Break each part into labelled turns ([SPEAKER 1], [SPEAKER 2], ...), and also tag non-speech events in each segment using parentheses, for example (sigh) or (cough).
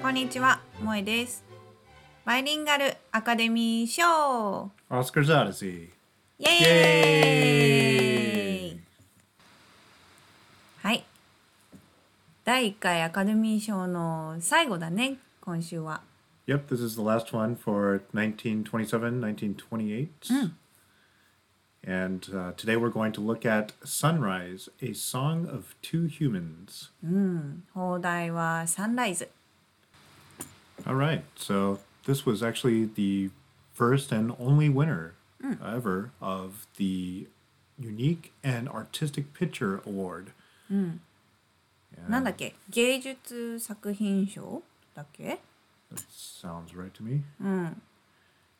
[SPEAKER 1] こんにちは、萌です。バイリンガルアカデミー賞・はい。第1回アカデミー賞の最後だね、今週は。
[SPEAKER 2] Yep, this 1927-1928.、And uh, today we're going to look at Sunrise, a song of two humans.
[SPEAKER 1] うん、邦題は Sunrise。
[SPEAKER 2] All right, so this was actually the first and only winner ever of the Unique and Artistic Picture Award. うん。
[SPEAKER 1] なんだっけ芸術作品賞だっけ
[SPEAKER 2] That sounds right to me. うん。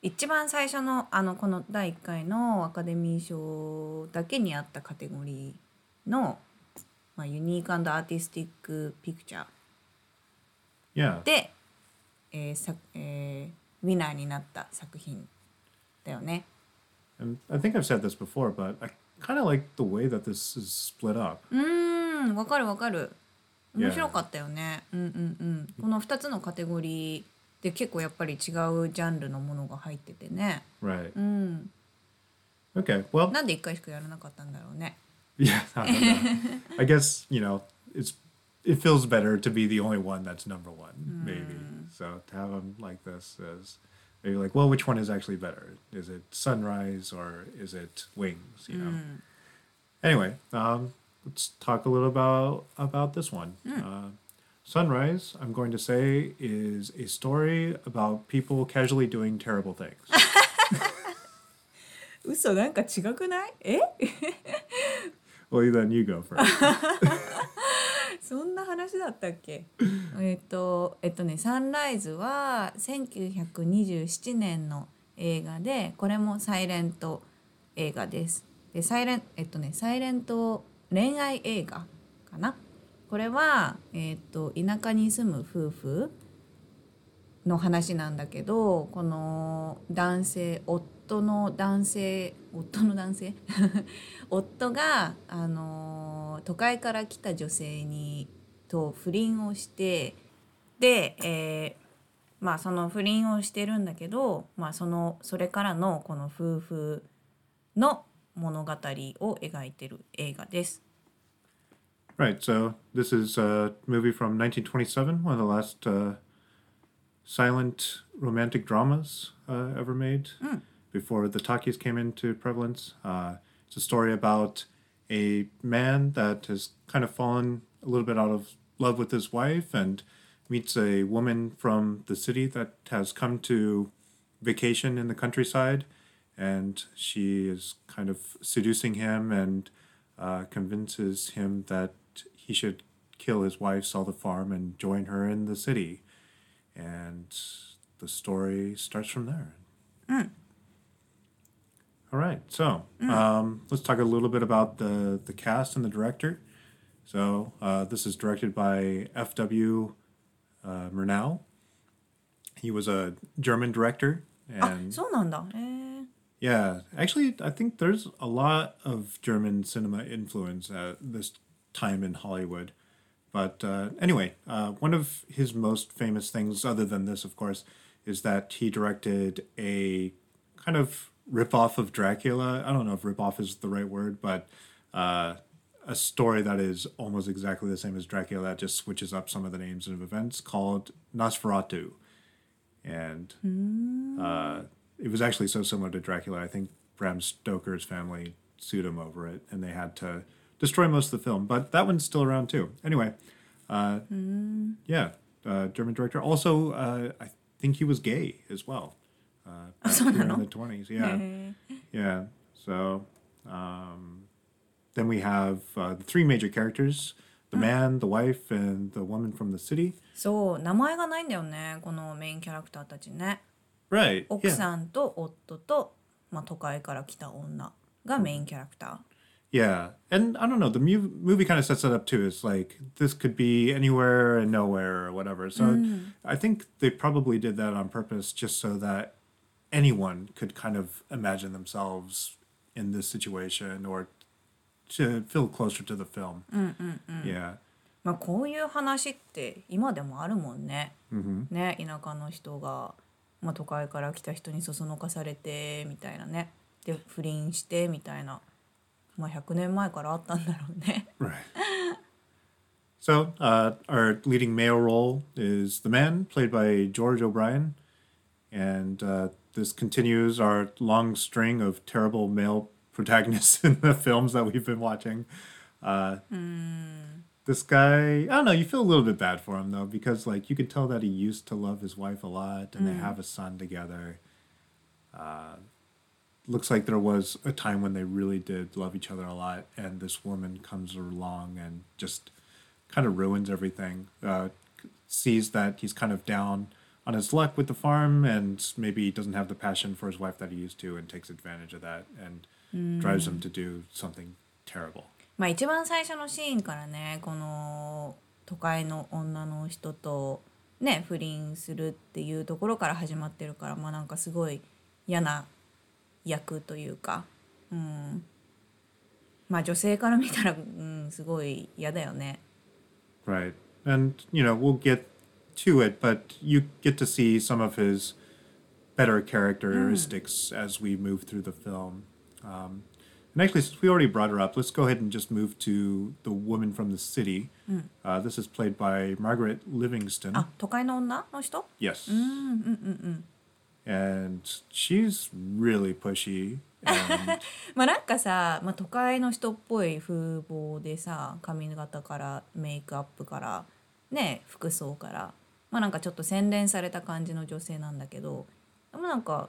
[SPEAKER 1] 一番最初のあのこの第1回のアカデミー賞だけにあったカテゴリーの、まあ、ユニークアーティスティック・ピクチャー
[SPEAKER 2] Yeah.
[SPEAKER 1] で、えーさえーウィナーになった作品だよね。
[SPEAKER 2] And I think I've said this before, but I kind of like the way that this is split up.
[SPEAKER 1] うーんわかるわかる
[SPEAKER 2] Yeah.
[SPEAKER 1] 面白かったよね。うんうんうん。この2つのカテゴリーで結構やっぱり違うジャンルのものが入っててね。
[SPEAKER 2] Right.
[SPEAKER 1] うん。
[SPEAKER 2] Okay. Well,
[SPEAKER 1] なんで1回しかやらなかったんだろうね。
[SPEAKER 2] yeah. (laughs) I, don't know. I guess you know it's it feels better to be the only one that's number one, maybe. So to have them like this is maybe like, well, which one is actually better? Is it Sunrise or is it Wings? You know. Anyway, um, let's talk a little about about this one. Uh, Sunrise, I'm going to say, is a story about people casually doing terrible things.
[SPEAKER 1] 嘘なんか違くないえ
[SPEAKER 2] well, then you go first.
[SPEAKER 1] そんな話だったっけえっとえっとね「サンライズ」は1927年の映画でこれもサイレント映画です。でサイレンえっとねサイレント恋愛映画かなこれは、えっと田舎に住む夫婦の話なんだけどこの男性夫の男性夫の男性？夫 (laughs) が、あの都会から来た女性にと不倫をしてで、えーまあその不倫をしてるんだけど、まあ、そのそれからのこの夫婦の物語を描いてる映画です。
[SPEAKER 2] Right. So this is a movie from 1927, one of the last uh, silent romantic dramas uh, ever made before the talkies came into prevalence. Uh, it's a story about a man that has kind of fallen a little bit out of love with his wife and meets a woman from the city that has come to vacation in the countryside and she is kind of seducing him and uh, convinces him that he should kill his wife, sell the farm, and join her in the city. And the story starts from there. Mm. All right, so mm. um, let's talk a little bit about the, the cast and the director. So uh, this is directed by F.W. Uh, Murnau. He was a German director.
[SPEAKER 1] Ah,
[SPEAKER 2] and
[SPEAKER 1] eh.
[SPEAKER 2] yeah, actually, I think there's a lot of German cinema influence at this time in Hollywood. But uh, anyway, uh, one of his most famous things, other than this, of course, is that he directed a kind of ripoff of Dracula. I don't know if ripoff is the right word, but uh, a story that is almost exactly the same as Dracula that just switches up some of the names of events called Nosferatu. And uh, it was actually so similar to Dracula. I think Bram Stoker's family sued him over it, and they had to destroy most of the film. But that one's still around too. Anyway, uh, yeah, uh, German director. Also, uh, I think he was gay as well. Uh, (laughs) back here in the twenties, yeah, yeah. So um, then we have uh, the three major characters: the man, the wife, and the woman from the city.
[SPEAKER 1] そう名前がないんだよねこのメインキャラクターたちね。
[SPEAKER 2] Right.
[SPEAKER 1] 奥
[SPEAKER 2] Yeah.
[SPEAKER 1] さんと夫と、まあ、都会から来た女がメインキャラクター。
[SPEAKER 2] Yeah, and I don't know. The mu- movie kind of sets it up too. It's like this could be anywhere and nowhere or whatever. So I think they probably did that on purpose, just so that anyone could kind of imagine themselves in this situation or to feel closer to the film. Yeah.
[SPEAKER 1] まあこういう話って今でもあるもんね。
[SPEAKER 2] hmm
[SPEAKER 1] ね田舎の人が、まあ、都会から来た人にそそのかされてみたいなねで不倫してみたいな、 まあ、100年前からあったんだろうね。
[SPEAKER 2] Right. So, uh, our leading male role is the man, played by George O'Brien. And uh, this continues our long string of terrible male protagonists in (laughs) the films that we've been watching. Uh, This guy, I don't know, you feel a little bit bad for him, though, because, like, you could tell that he used to love his wife a lot and they have a son together. Uh, looks like there was a time when they really did love each other a lot, and this woman comes along and just kind of ruins everything. Uh, sees that he's kind of down on his luck with the farm, and maybe he doesn't have the passion for his wife that he used to, and takes advantage of that and drives him to do something terrible.
[SPEAKER 1] まあ一番最初のシーンからねこの都会の女の人とね不倫するっていうところから始まってるからまあなんかすごい嫌な 役というか、うん、まあ女性から見たら、うん、すごい嫌だよね。
[SPEAKER 2] Right. And, you know, we'll get to it, but you get to see some of his better characteristics as we move through the film. Um, and actually, since we already brought her up, let's go ahead and just move to the woman from the city. Uh, this is played by Margaret Livingston.
[SPEAKER 1] あ都会の女の人
[SPEAKER 2] Yes. And she's really pushy. And (laughs)
[SPEAKER 1] まあなんかさ、まあ、都会の人っぽい風貌でさ髪型からメイクアップからね服装からまあなんかちょっと洗練された感じの女性なんだけどでもなんか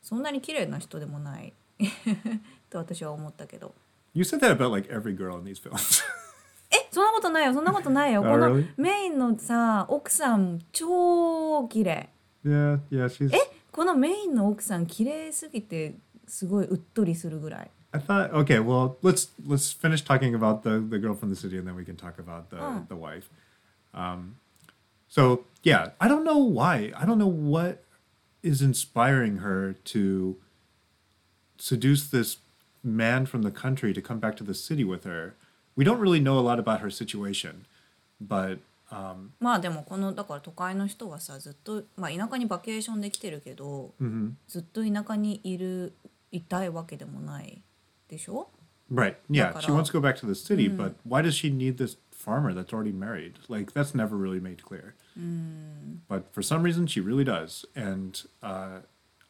[SPEAKER 1] そんなに綺麗な人でもない (laughs) と私は思ったけど
[SPEAKER 2] you said that about like every girl in these films. (laughs)
[SPEAKER 1] えそんなことないよそんなことないよ
[SPEAKER 2] Oh,
[SPEAKER 1] この?メインのさ奥さん超綺麗
[SPEAKER 2] yeah, yeah, she's.
[SPEAKER 1] えこのメインの奥さん綺麗すぎてすごいうっとりするぐらい
[SPEAKER 2] I thought okay, well let's let's finish talking about the the girl from the city and then we can talk about the
[SPEAKER 1] Oh.
[SPEAKER 2] the wife. Um, so yeah, I don't know why. I don't know what is inspiring her to seduce this man from the country to come back to the city with her. We don't really know a lot about her situation, but um,
[SPEAKER 1] まあでもこのだから都会の人はさずっと、まあ、田舎にバケーションで来てるけど、ずっと田舎にいるいたいわけでもないでしょ
[SPEAKER 2] right, yeah, she
[SPEAKER 1] Dakara-
[SPEAKER 2] wants to go back to the city, but why does she need this farmer that's already married? Like that's never really made clear. but for some reason she really does and uh,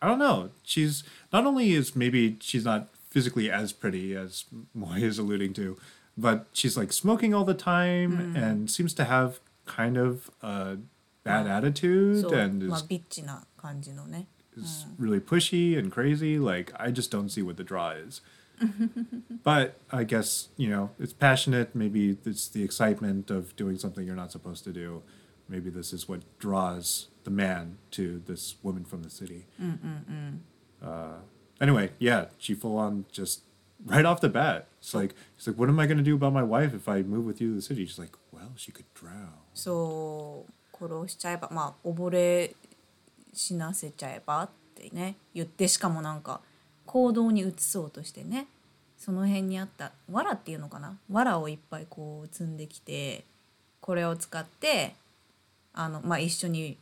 [SPEAKER 2] i don't know she's not only is maybe she's not physically as pretty as (laughs) moy is alluding to but she's like smoking all the time and seems to have kind of a bad attitude
[SPEAKER 1] そう、
[SPEAKER 2] and
[SPEAKER 1] まあ
[SPEAKER 2] is,
[SPEAKER 1] ビッチな感じのね
[SPEAKER 2] is really pushy and crazy like i just don't see what the draw is (laughs) but i guess you know it's passionate maybe it's the excitement of doing something you're not supposed to do maybe this is what draws the man to this woman from the city uh, anyway yeah she full on just right off the bat it's like it's like what am i going to do about my wife if i move with you to the city she's like well she could drown
[SPEAKER 1] そう殺しちゃえばまあ溺れ死なせちゃえばってね言ってしかもなんか行動に移そうとしてねその辺にあった藁っていうのかな藁をいっぱいこう積んできてこれを使ってあの、まあ、一緒に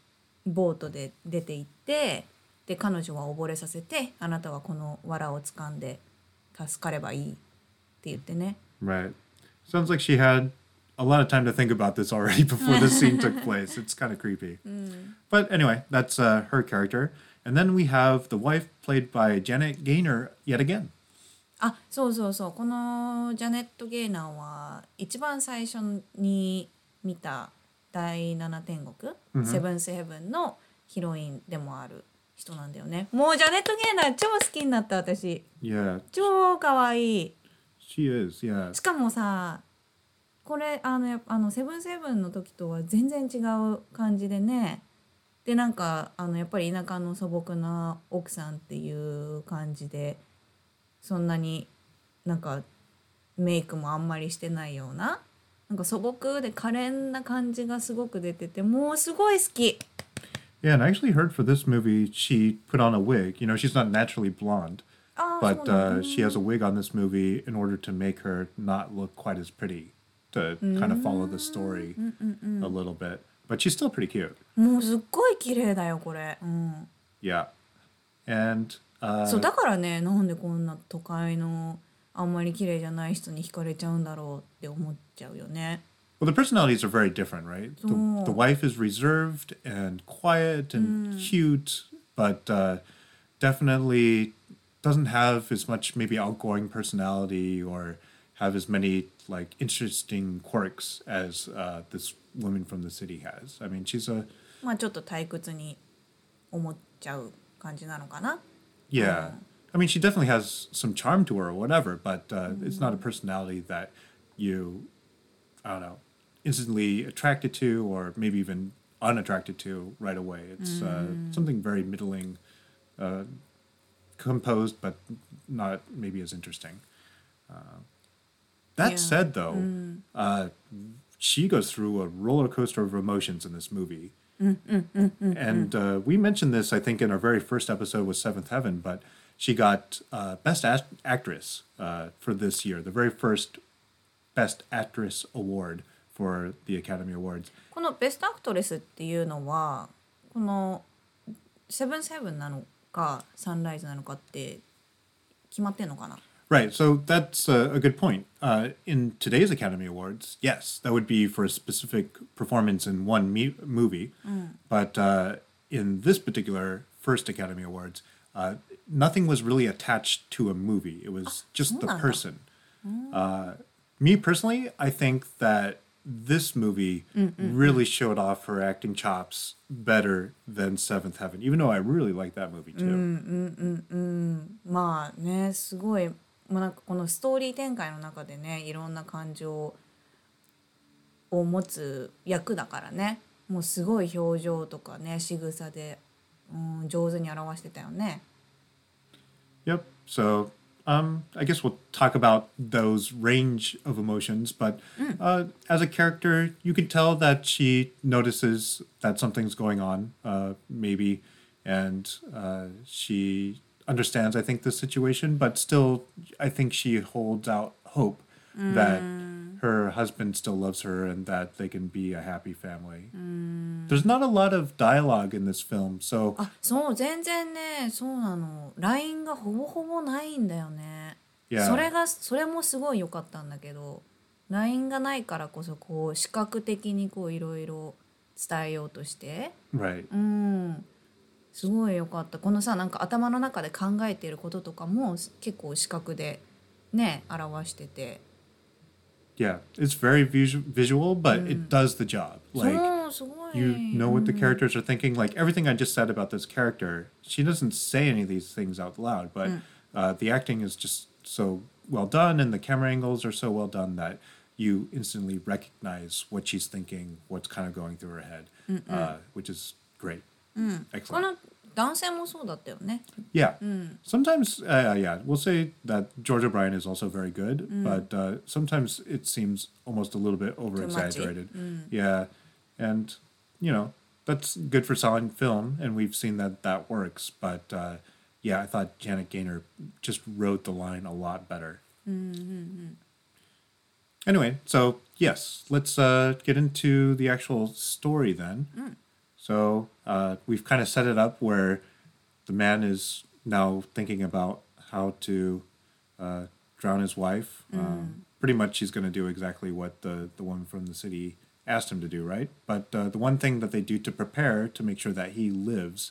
[SPEAKER 1] ボートで出て行ってで彼女は溺れさせてあなたはこの藁を掴んで助かればいいって言ってね
[SPEAKER 2] Right. Sounds like she had a lot of time to think about this already (laughs) before the scene took (laughs) place. It's kind of creepy. But anyway, that's uh, her character. And then we have the wife played by Janet Gaynor yet again.
[SPEAKER 1] あそうそうそうこのジャネット・ゲイナーは一番最初に見た第七天国、セブンスヘブンのヒロインでもある人なんだよねもうジャネット・ゲイナー超好きになった私
[SPEAKER 2] Yeah,
[SPEAKER 1] 超可愛い
[SPEAKER 2] she is. Yeah.
[SPEAKER 1] しかもさ これあのあのセブンセブンの時とは全然違う感じでねでなんかあのやっぱり田舎の素朴な奥さんっていう感じでそんなになんかメイクもあんまりしてないようななんか素朴で可憐な感じがすごく出ててもうすごい好き
[SPEAKER 2] Yeah, and I actually heard for this movie she put on a wig. You know, she's not naturally blonde, but uh, she has a wig on this movie in order to make her not look quite as pretty to kind of follow the story a little bit. But she's still pretty cute.
[SPEAKER 1] もうすっごい綺麗だよこれ、うん、
[SPEAKER 2] Yeah. And uh,
[SPEAKER 1] そうだからねなんでこんな都会のあんまり綺麗じゃない人に惹かれちゃうんだろうって思っちゃうよね
[SPEAKER 2] well, the personalities are very different, right? The,
[SPEAKER 1] Oh.
[SPEAKER 2] the wife is reserved and quiet and cute, but uh, definitely doesn't have as much maybe outgoing personality or have as many like interesting quirks as uh, this woman from the city has. I mean, she's a
[SPEAKER 1] まあちょっと退屈に思っちゃう感じなのかな
[SPEAKER 2] Yeah. I mean, she definitely has some charm to her or whatever, but uh, it's not a personality that you, I don't know, instantly attracted to or maybe even unattracted to right away. It's uh, something very middling, uh, composed, but not maybe as interesting. that
[SPEAKER 1] yeah.
[SPEAKER 2] said, though, mm. uh, she goes through a roller coaster of emotions in this movie. Mm mm, mm, mm, mm, and uh, we mentioned this, I think, in our very first episode with Seventh Heaven, but she got uh, Best Act- Actress uh, for this year, the very first Best Actress Award for the Academy Awards.
[SPEAKER 1] このベストアクトレスっていうのはこのセブンスヘブンなのかサンライズなのかって決まってんのかな
[SPEAKER 2] Right, so that's a, a good point. Uh, in today's Academy Awards, yes, that would be for a specific performance in one me- movie. But uh, in this particular first Academy Awards, uh, nothing was really attached to a movie. It was just the
[SPEAKER 1] そうなんだ。
[SPEAKER 2] person. Uh, me personally, I think that this movie really showed off her acting chops better than Seventh Heaven, even though I really like that movie too.
[SPEAKER 1] まあねすごい もうなんかこのストーリー展開の中でねいろんな感情を持つ役だからねもうすごい表情とかね仕草で、うん、上手に表してたよね。
[SPEAKER 2] Yep. So um, I guess we'll talk about those range of emotions. But uh, as a character, you can tell that she notices that something's going on, uh, maybe, and uh, she understands, I think, the situation, but still, I think she holds out hope mm. that her husband still loves her and that they can be a happy family. Mm. There's not a lot of dialogue in this film, so.
[SPEAKER 1] Ah, あ、そう、全然ね、そうなの。ライン がほぼほぼないんだよね。
[SPEAKER 2] Yeah.
[SPEAKER 1] それが、それもすごい良かったんだけど、ライン がないからこそ、こう、視覚的にこう、いろいろ伝えようとして。
[SPEAKER 2] Right.
[SPEAKER 1] すごい良かったこのさなんか頭の中で考えていることとかも結構視覚でね表してて
[SPEAKER 2] Yeah, it's very visu- visual, but it does the job. Like you know what the characters are thinking. Like everything I just said about this character, she doesn't say any of these things out loud, but uh, the acting is just so well done, and the camera angles are so well done that you instantly recognize what she's thinking, what's kind of going through her head, uh, which is great. Excellent. Yeah. Sometimes, uh, yeah, we'll say that George O'Brien is also very good, mm. but uh, sometimes it seems almost a little bit eh? over exaggerated. Mm. Yeah. And, you know, that's good for selling film, and we've seen that that works. But uh, yeah, I thought Janet Gaynor just wrote the line a lot better. Mm-hmm. mm-hmm. Anyway, so yes, let's get into the actual story then. Mm. So uh, we've kind of set it up where the man is now thinking about how to uh, drown his wife. Um, pretty much, he's going to do exactly what the the woman from the city asked him to do, right? But uh, the one thing that they do to prepare to make sure that he lives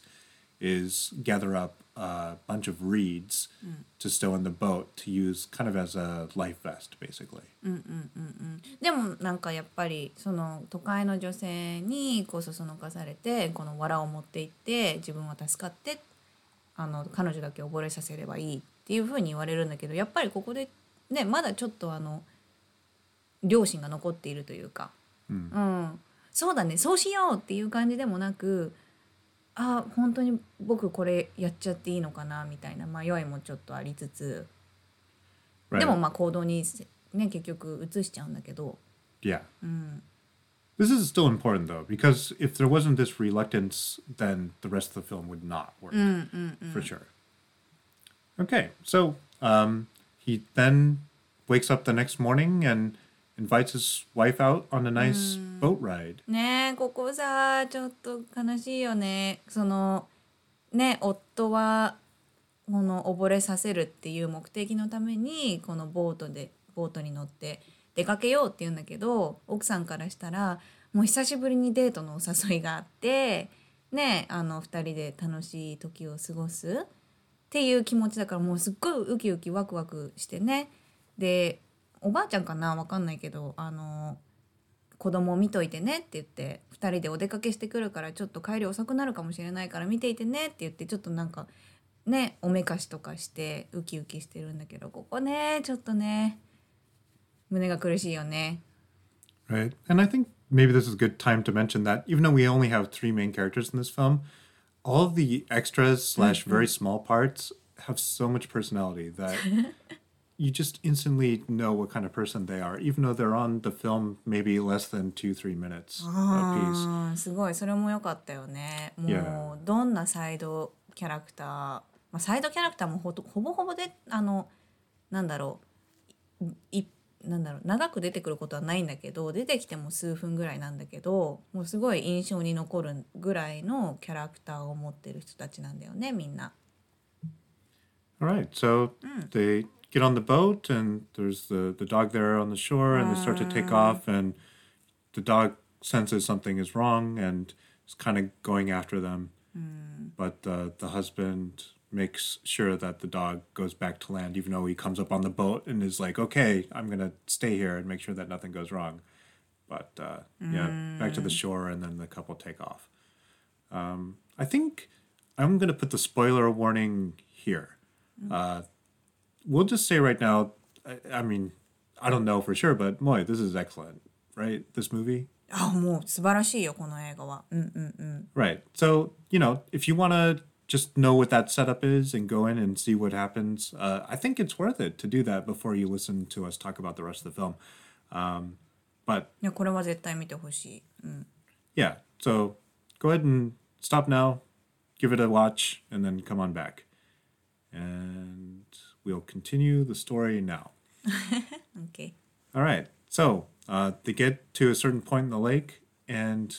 [SPEAKER 2] is gather up a bunch of reeds to stow in the boat to use kind of as a life vest, basically.
[SPEAKER 1] でもなんかやっぱりその都会の女性にこうそそのかされてこの藁を持っていって自分は助かってあの彼女だけ溺れさせればいいっていうふうに言われるんだけどやっぱりここでねまだちょっとあの両親が残っているというか、うん、そうだね。そうしようっていう感じでもなくあ本当に僕これやっちゃっていいのかなみたいな迷いもちょっとありつつ
[SPEAKER 2] Right.
[SPEAKER 1] でもまあ行動にね結局移しちゃうんだけど。
[SPEAKER 2] Yeah. This is still important though, because if there wasn't this reluctance, then the rest of the film would not work for sure. Okay, so um, he then wakes up the next morning and invites his wife out on a nice boat ride.
[SPEAKER 1] ねえここさちょっと悲しいよね。そのね夫はこの溺れさせるっていう目的のためにこのボートでボートに乗って出かけようって言うんだけど奥さんからしたらもう久しぶりにデートのお誘いがあってねあの2人で楽しい時を過ごすっていう気持ちだからもうすっごいウキウキワクワクしてね。でおばあちゃんかなわかんないけどあの子供見といてねって言って2人でお出かけしてくるからちょっと帰り遅くなるかもしれないから見ていてねって言ってちょっとなんかねおめかしとかしてウキウキしてるんだけどここねちょっとね胸が苦しいよね。
[SPEAKER 2] Right. And I think maybe this is a good time to mention that even though we only have three main characters in this film, all of the extras slash very small parts have so much personality that you just instantly know what kind of person they are, even though they're on the film maybe less than two, three minutes a piece.
[SPEAKER 1] すごいそれも良かったよね。も.うどんなサイドキャラクター、まあ、サイドキャラクターもほとほぼほぼであのなんだろういなんだろう長く出てくることはないんだけど出てきても数分ぐらいなんだけどもうすごい印象に残るぐらいのキャラクターを持ってる人たちなんだよねみんな。
[SPEAKER 2] All right. So they get on the boat, and there's the, the dog there on the shore, and they start to take off, and the dog senses something is wrong and is kind of going after them. But uh, the husband makes sure that the dog goes back to land, even though he comes up on the boat and is like, okay, I'm going to stay here and make sure that nothing goes wrong. But uh, yeah, back to the shore, and then the couple take off. Um, I think I'm going to put the spoiler warning here. Uh, we'll just say right now, I, I mean, I don't know for sure, but Moy, this is excellent, right? This movie?
[SPEAKER 1] あもう素晴らしいよこの映画は。うんうんうん。
[SPEAKER 2] Right. So, you know, if you want to just know what that setup is and go in and see what happens, uh, I think it's worth it to do that before you listen to us talk about the rest of the film. Um, but
[SPEAKER 1] いやこれは絶対見てほしい。うん。
[SPEAKER 2] yeah, so go ahead and stop now, give it a watch, and then come on back. And we'll continue the story now.
[SPEAKER 1] OK。
[SPEAKER 2] All right. So uh, they get to a certain point in the lake, and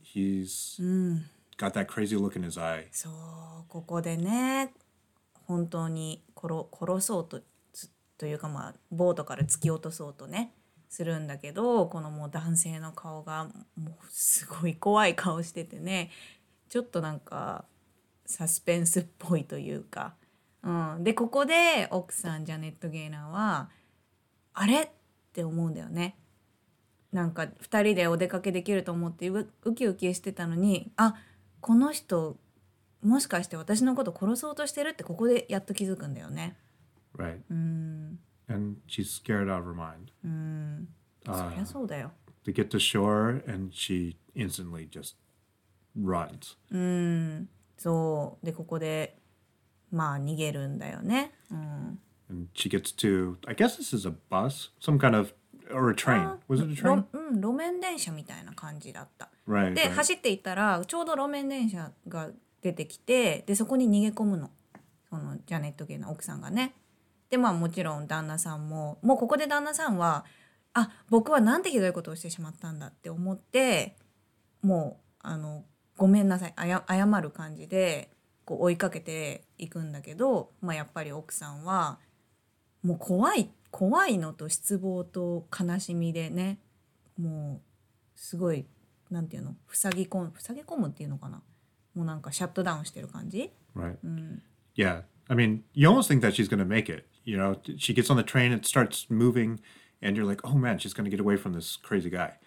[SPEAKER 2] he's got that crazy look in his eye.
[SPEAKER 1] そうここでね本当に殺殺そうとつというかまあボートから突き落とそうとねするんだけどこのもう男性の顔がもうすごい怖い顔しててねちょっとなんかサスペンスっぽいというか、うん、でここで奥さんジャネット・ゲイナーはあれ？って思うんだよね。なんか2人でお出かけできると思ってウウキウキしてたのにあこの人もしかして私のこと殺そうとしてるってここでやっと気づくんだよね。
[SPEAKER 2] Right.
[SPEAKER 1] うん、
[SPEAKER 2] And she's scared out of her mind.
[SPEAKER 1] うん、そりゃそうだよ。
[SPEAKER 2] They get to shore, and she instantly just runs.
[SPEAKER 1] うん、そうでここでまあ逃げるんだよね。うん、
[SPEAKER 2] And she gets to, I guess this is a bus, some kind of, or a train. Was it a
[SPEAKER 1] ろ
[SPEAKER 2] train?
[SPEAKER 1] うん、路面電車みたいな感じだった。
[SPEAKER 2] Right.
[SPEAKER 1] で
[SPEAKER 2] right.
[SPEAKER 1] 走っていったらちょうど路面電車が出てきてでそこに逃げ込むのそのジャネット・ゲイの奥さんがね。でまあもちろん旦那さんももうここで旦那さんはあ僕はなんてひどいことをしてしまったんだって思ってもうあのごめんなさいあや謝る感じでこう追いかけていくんだけど、まあ、やっぱり奥さんはもう怖い怖いのと失望と悲しみでねもうすごいなんていうの塞ぎ込む塞ぎ込むっていうのかなもうなんかシャットダウンしてる感じ
[SPEAKER 2] Right.
[SPEAKER 1] うん、
[SPEAKER 2] Yeah. I mean, you almost think that she's going to make it. You know, she gets on the train, it starts moving, and you're like, oh man, she's going to get away from this crazy guy.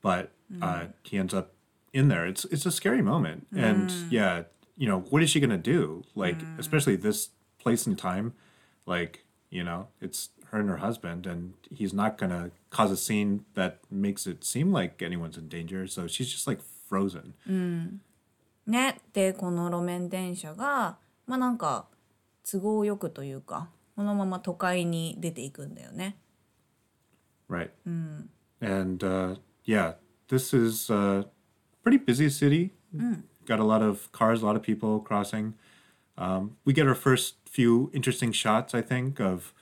[SPEAKER 2] But uh, he ends up in there. It's it's a scary moment. And yeah, you know, what is she going to do? Like, especially this place and time, like, you know, it's her and her husband, and he's not going to cause a scene that makes it seem like anyone's in danger. So she's just like frozen.
[SPEAKER 1] ねでこの路面電車がまあなんか都合よくというかこのまま都会に出ていくんだよね。
[SPEAKER 2] Right. And uh, yeah, this is a pretty busy city. Got a lot of cars, a lot of people crossing. Um, we get our first few interesting shots, I think, of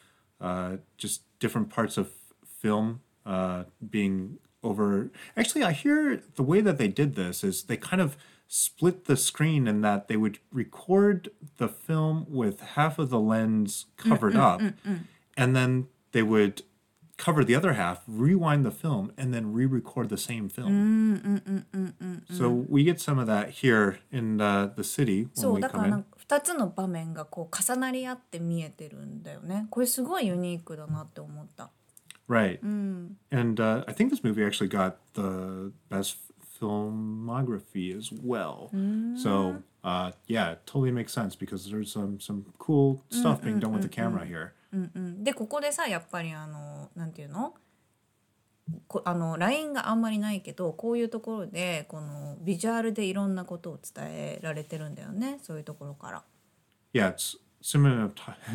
[SPEAKER 2] uh, just different parts of film uh, being over. Actually, I hear the way that they did this is they kind of split the screen in that they would record the film with half of the lens covered up, and then they would cover the other half, rewind the film, and then re-record the same film. So we get some of that here in uh, the city when
[SPEAKER 1] そう
[SPEAKER 2] we
[SPEAKER 1] だか
[SPEAKER 2] come
[SPEAKER 1] らな
[SPEAKER 2] in.
[SPEAKER 1] んか2つの場面がこう重なり合って見えてるんだよねこれすごいユニークだなって思った。
[SPEAKER 2] Right. And uh, I think this movie actually got the best filmography as well. So uh, yeah, it totally makes sense because there's some some cool stuff being done with the camera here.
[SPEAKER 1] うんでここでさやっぱりあのなんていうのこあのラインがあんまりないけどこういうところでこのビジュアルでいろんなことを伝えられてるんだよねそういうところから。
[SPEAKER 2] Yeah, it's cinemat-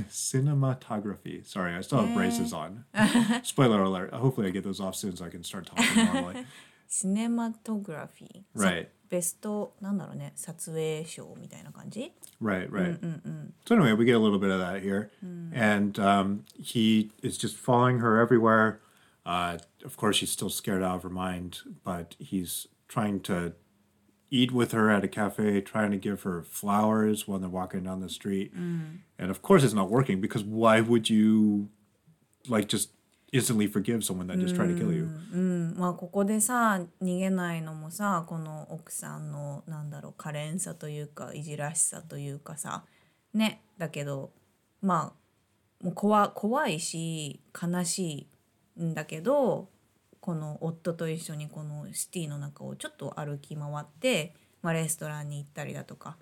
[SPEAKER 2] cinematography. Sorry, I still have braces on. Spoiler alert. Hopefully, I get those off soon so I can start talking normally.
[SPEAKER 1] シネマトグラフィー、
[SPEAKER 2] Right.
[SPEAKER 1] さベストなんだろうね撮影賞みたいな感じ
[SPEAKER 2] Right, right. So anyway, we get a little bit of that here, and um, he is just following her everywhere. Uh, of course, she's still scared out of her mind, but he's trying to eat with her at a cafe, trying to give her flowers when they're walking down the street, and of course, it's not working because why would you like just instantly forgive someone that just tried to kill you?
[SPEAKER 1] うんまあここでさ逃げないのもさこの奥さんのなんだろう可憐さというかいじらしさというかさねだけどまあもう怖怖いし悲しいんだけどこの夫と一緒にこのシティの中をちょっと歩き回って、まあ、レストランに行ったりだとか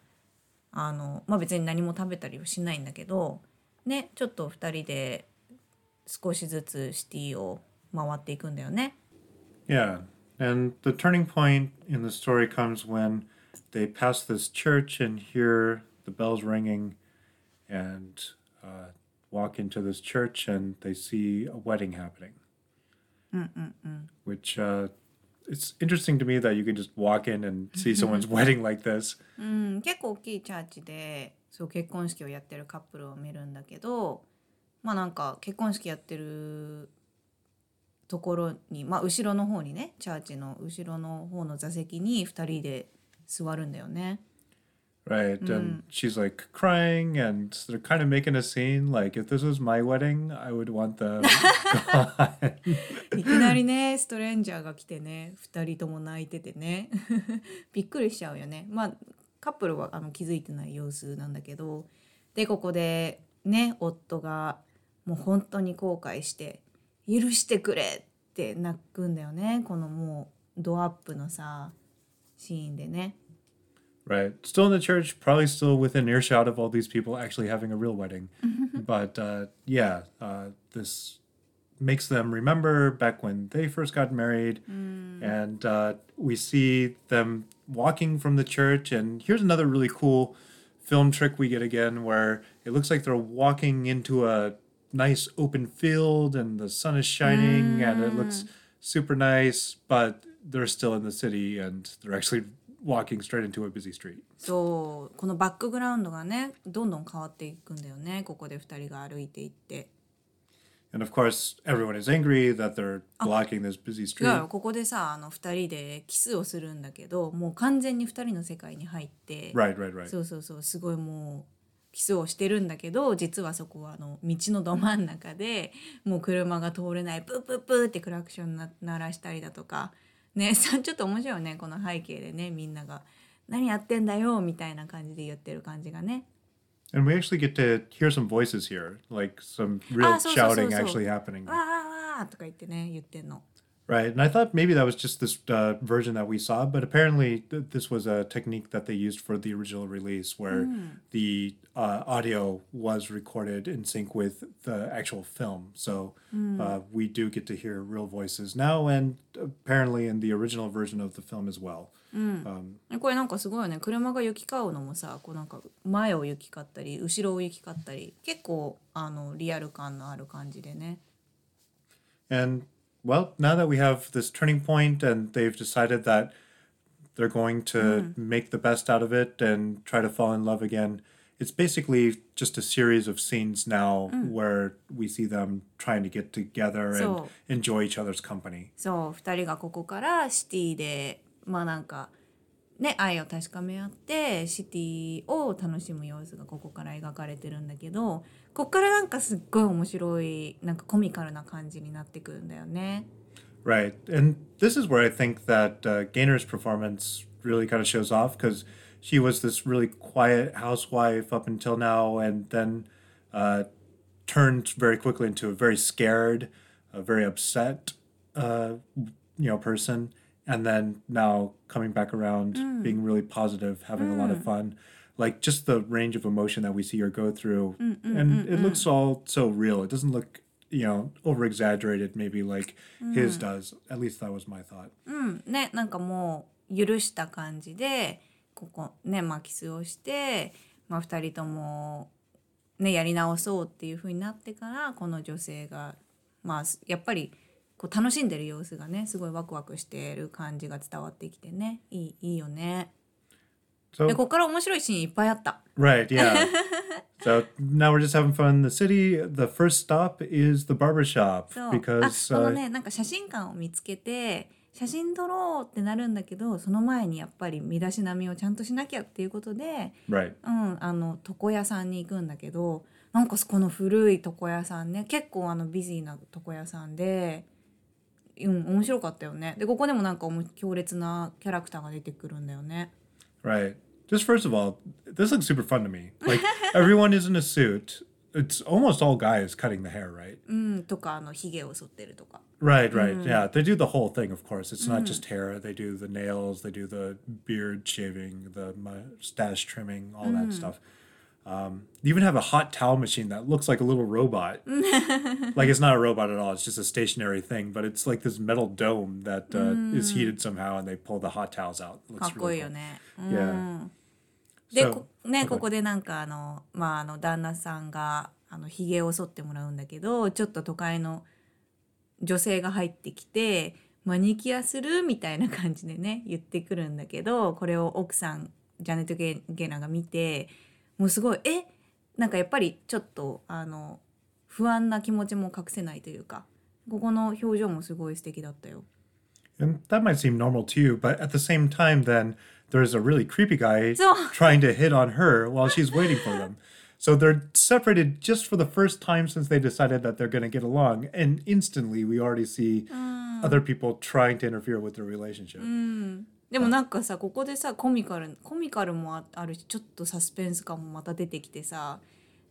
[SPEAKER 1] あの、まあ、別に何も食べたりはしないんだけどねちょっと2人で少しずつシティを回っていくんだよね。
[SPEAKER 2] Yeah, and the turning point in the story comes when they pass this church and hear the bells ringing, and uh, walk into this church and they see a wedding happening. Which uh, it's interesting to me that you can just walk in and see someone's wedding like this.
[SPEAKER 1] うん、結構大きいチャーチでそう結婚式をやってるカップルを見るんだけどまあなんか結婚式やってるところにまあ後ろの方にねチャーチの後ろの方の座席に2人で座るんだよね。
[SPEAKER 2] Right, and she's like crying, and they're kind of making a scene. Like, if this was my wedding, I would want them gone.
[SPEAKER 1] いきなりねストレンジャーが来てね2人とも泣いててね (laughs) びっくりしちゃうよねまあカップルはあの気づいてない様子なんだけどでここでね夫がもう本当に後悔して「許してくれ!」って泣くんだよねこのもうドアップのさシーンでね
[SPEAKER 2] Right. Still in the church, probably still within earshot of all these people actually having a real wedding. (laughs) but uh, yeah, uh, this makes them remember back when they first got married. And uh, we see them walking from the church. And here's another really cool film trick we get again where it looks like they're walking into a nice open field and the sun is shining and it looks super nice, but they're still in the city and they're actually walking straight into a busy street.
[SPEAKER 1] そうこのバックグラウンドがねどんどん変わっていくんだよねここで2人が歩いていって。
[SPEAKER 2] And of course, everyone is angry that they're blocking this busy street.
[SPEAKER 1] よここでさあの2人でキスをするんだけどもう完全に2人の世界に入って、
[SPEAKER 2] Right, right, right.
[SPEAKER 1] そうそうそうすごいもうキスをしてるんだけど実はそこはあの道のど真ん中でもう車が通れないプープープーってクラクションな鳴らしたりだとかねさ (laughs) ちょっと面白いよねこの背景でねみんなが「何やってんだよ」みたいな感じで言ってる感じがね。
[SPEAKER 2] And we actually get to hear some voices here, like some real
[SPEAKER 1] Ah,
[SPEAKER 2] shouting actually happening.
[SPEAKER 1] わーわーとか言ってね言ってんの。
[SPEAKER 2] Right. And I thought maybe that was just this uh, version that we saw, but apparently th- this was a technique that they used for the original release where the uh, audio was recorded in sync with the actual film. So uh, we do get to hear real voices now and apparently in the original version of the film as well. Um,
[SPEAKER 1] これなんかすごいよね車が行き交うのもさこうなんか前を行き交ったり後ろを行き交ったり結構あのリアル感のある感じでね
[SPEAKER 2] And well, now that we have this turning point and they've decided that they're going to make the best out of it and try to fall in love again, it's basically just a series of scenes now where we see them trying to get together and
[SPEAKER 1] So-
[SPEAKER 2] enjoy each other's company.
[SPEAKER 1] そう2人がここからシティでまあなんか ね愛を確かめ合ってシティを楽しむ様子がここから描かれてるんだけどここからなんかすっごい面白いなんかコミカルな感じになってくるんだよね。
[SPEAKER 2] Right. And this is where I think that uh, Gaynor's performance really kind of shows off because she was this really quiet housewife up until now and then uh, turned very quickly into a very scared, a very upset, uh, you know, person. And then now coming back around, being really positive, having a lot of fun. Like just the range of emotion that we see her go through. and it looks all so real. It doesn't look you know, over exaggerated, maybe like his does. At least that was my thought.
[SPEAKER 1] うん、ねなんかもう許した感じでここねまあキスをして、まあ、2人とも、ね、やり直そうっていう風になってからこの女性がまあやっぱり こう楽しんでる様子がねすごいワクワクしてる感じが伝わってきてねいいいいよね。
[SPEAKER 2] So,
[SPEAKER 1] でここから面白いシーンいっぱいあった。
[SPEAKER 2] right, yeah. (laughs) so now we're just having fun in the city. The first stop is the barber shop
[SPEAKER 1] そう
[SPEAKER 2] because
[SPEAKER 1] あその
[SPEAKER 2] uh,
[SPEAKER 1] ねなんか写真館を見つけて写真撮ろうってなるんだけどその前にやっぱり身だしなみをちゃんとしなきゃっていうことで
[SPEAKER 2] right,
[SPEAKER 1] うん、あの床屋さんに行くんだけどなんかこの古い床屋さんね結構あのビジーな床屋さんで、うん、面白かったよねでここでもなんか強烈なキャラクターが出てくるんだよね
[SPEAKER 2] right. Just first of all, this looks super fun to me. Like everyone is in a suit. It's almost all guys cutting the hair, right?
[SPEAKER 1] うんとかあのひげを剃ってるとか
[SPEAKER 2] Right, right. Yeah, they do the whole thing, of course. It's not just hair. They do the nails, they do the beard shaving, the mustache trimming, all that stuff. Um, they even have a hot towel machine that looks like a little robot. like it's not a robot at all. It's just a stationary thing, but it's like this metal dome that uh, is heated somehow, and they pull the hot towels out. It
[SPEAKER 1] か
[SPEAKER 2] looks
[SPEAKER 1] っこい
[SPEAKER 2] really
[SPEAKER 1] いよ
[SPEAKER 2] cool.
[SPEAKER 1] ね。
[SPEAKER 2] Yeah.
[SPEAKER 1] で
[SPEAKER 2] So-
[SPEAKER 1] こね
[SPEAKER 2] Okay.
[SPEAKER 1] ここでなんかあのまああの旦那さんがあのひげを剃ってもらうんだけどちょっと都会の女性が入ってきてマニキュアするみたいな感じでね言ってくるんだけどこれを奥さんジャネット・ゲゲナが見てもうすごいえなんかやっぱりちょっとあの不安な気持ちも隠せないというかここの表情もすごい素敵だったよ。
[SPEAKER 2] And that might seem normal to you, but at the same time, then there's a really creepy guy trying to hit on her while she's waiting for them. So they're separated just for the first time since they decided that they're going to get along. And instantly, we already see other people trying to interfere with their relationship.
[SPEAKER 1] でもなんかさここでさコミカルコミカルもあるしちょっとサスペンス感もまた出てきてさ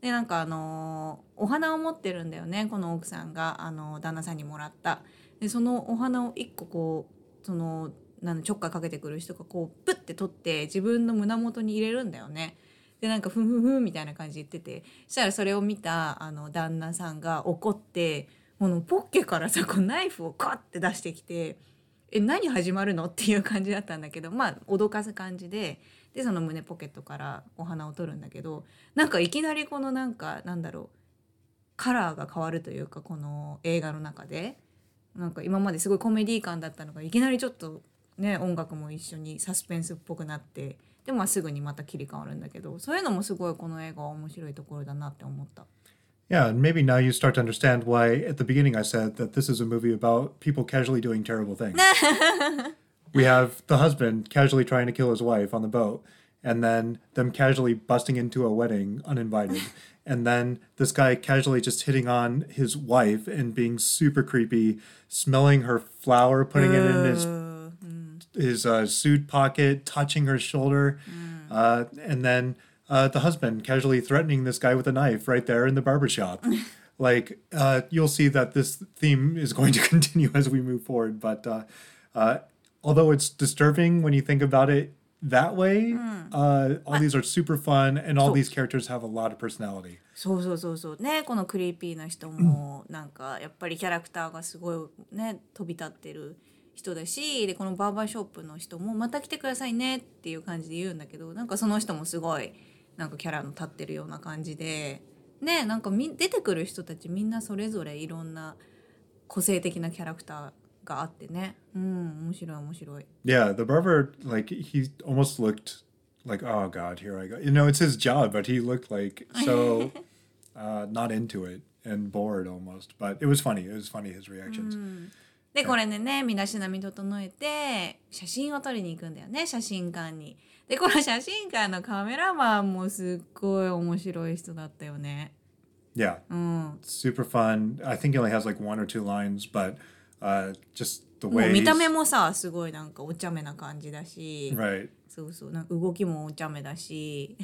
[SPEAKER 1] でなんかあのーお花を持ってるんだよねこの奥さんが、あのー旦那さんにもらったでそのお花を一個こうそのなんちょっかいかけてくる人がこうプッて取って自分の胸元に入れるんだよね。でなんかふんふんふんみたいな感じで言っててそしたらそれを見たあの旦那さんが怒ってこのポッケからさこうナイフをカッて出してきてえ何始まるの？っていう感じだったんだけどまあ脅かす感じででその胸ポケットからお花を取るんだけどなんかいきなりこのなんかなんだろうカラーが変わるというかこの映画の中でなんか今まですごいコメディ感だったのがいきなりちょっとね音楽も一緒にサスペンスっぽくなってでまあすぐにまた切り替わるんだけどそういうのもすごいこの映画は面白いところだなって思った。
[SPEAKER 2] Yeah, and maybe now you start to understand why at the beginning I said that this is a movie about people casually doing terrible things. (laughs) we have the husband casually trying to kill his wife on the boat, and then them casually busting into a wedding uninvited, (laughs) and then this guy casually just hitting on his wife and being super creepy, smelling her flower, putting it in his his uh, suit pocket, touching her shoulder, uh, and then uh, the husband casually threatening this guy with a knife right there in the barber shop. (laughs) like uh, you'll see that this theme is going to (laughs) continue as we move forward. But uh, uh, although it's disturbing when you think about it that way, uh, all these are super fun, and all these characters have a lot of personality.
[SPEAKER 1] そうそうそうそうねこのクリーピーな人もなんかやっぱりキャラクターがすごいね飛び立ってる人だしでこのバーバーショップの人も「また来てくださいね」っていう感じで言うんだけどなんかその人もすごい なんかキャラの立ってるような感じでねなんかみ出てくる人たちみんなそれぞれいろんな個性的なキャラクターがあってねうん面白い面白い。
[SPEAKER 2] Yeah, the barber, like he almost looked like, oh God, here I go. You know, it's his job, but he looked like so uh, not into it and bored almost. But it was funny. It was funny his reactions.
[SPEAKER 1] でこれでね身だしなみ整えて写真を撮りに行くんだよね写真館に。でこの写真館のカメラマンもすっごい面白い人だったよね。
[SPEAKER 2] Yeah,
[SPEAKER 1] うん、
[SPEAKER 2] super fun. I think he only has like one or two lines, but uh, just the
[SPEAKER 1] もう
[SPEAKER 2] way
[SPEAKER 1] 見た目もさすごいなんかお茶目な感じだし、
[SPEAKER 2] right.
[SPEAKER 1] そうそうなんか動きもお茶目だし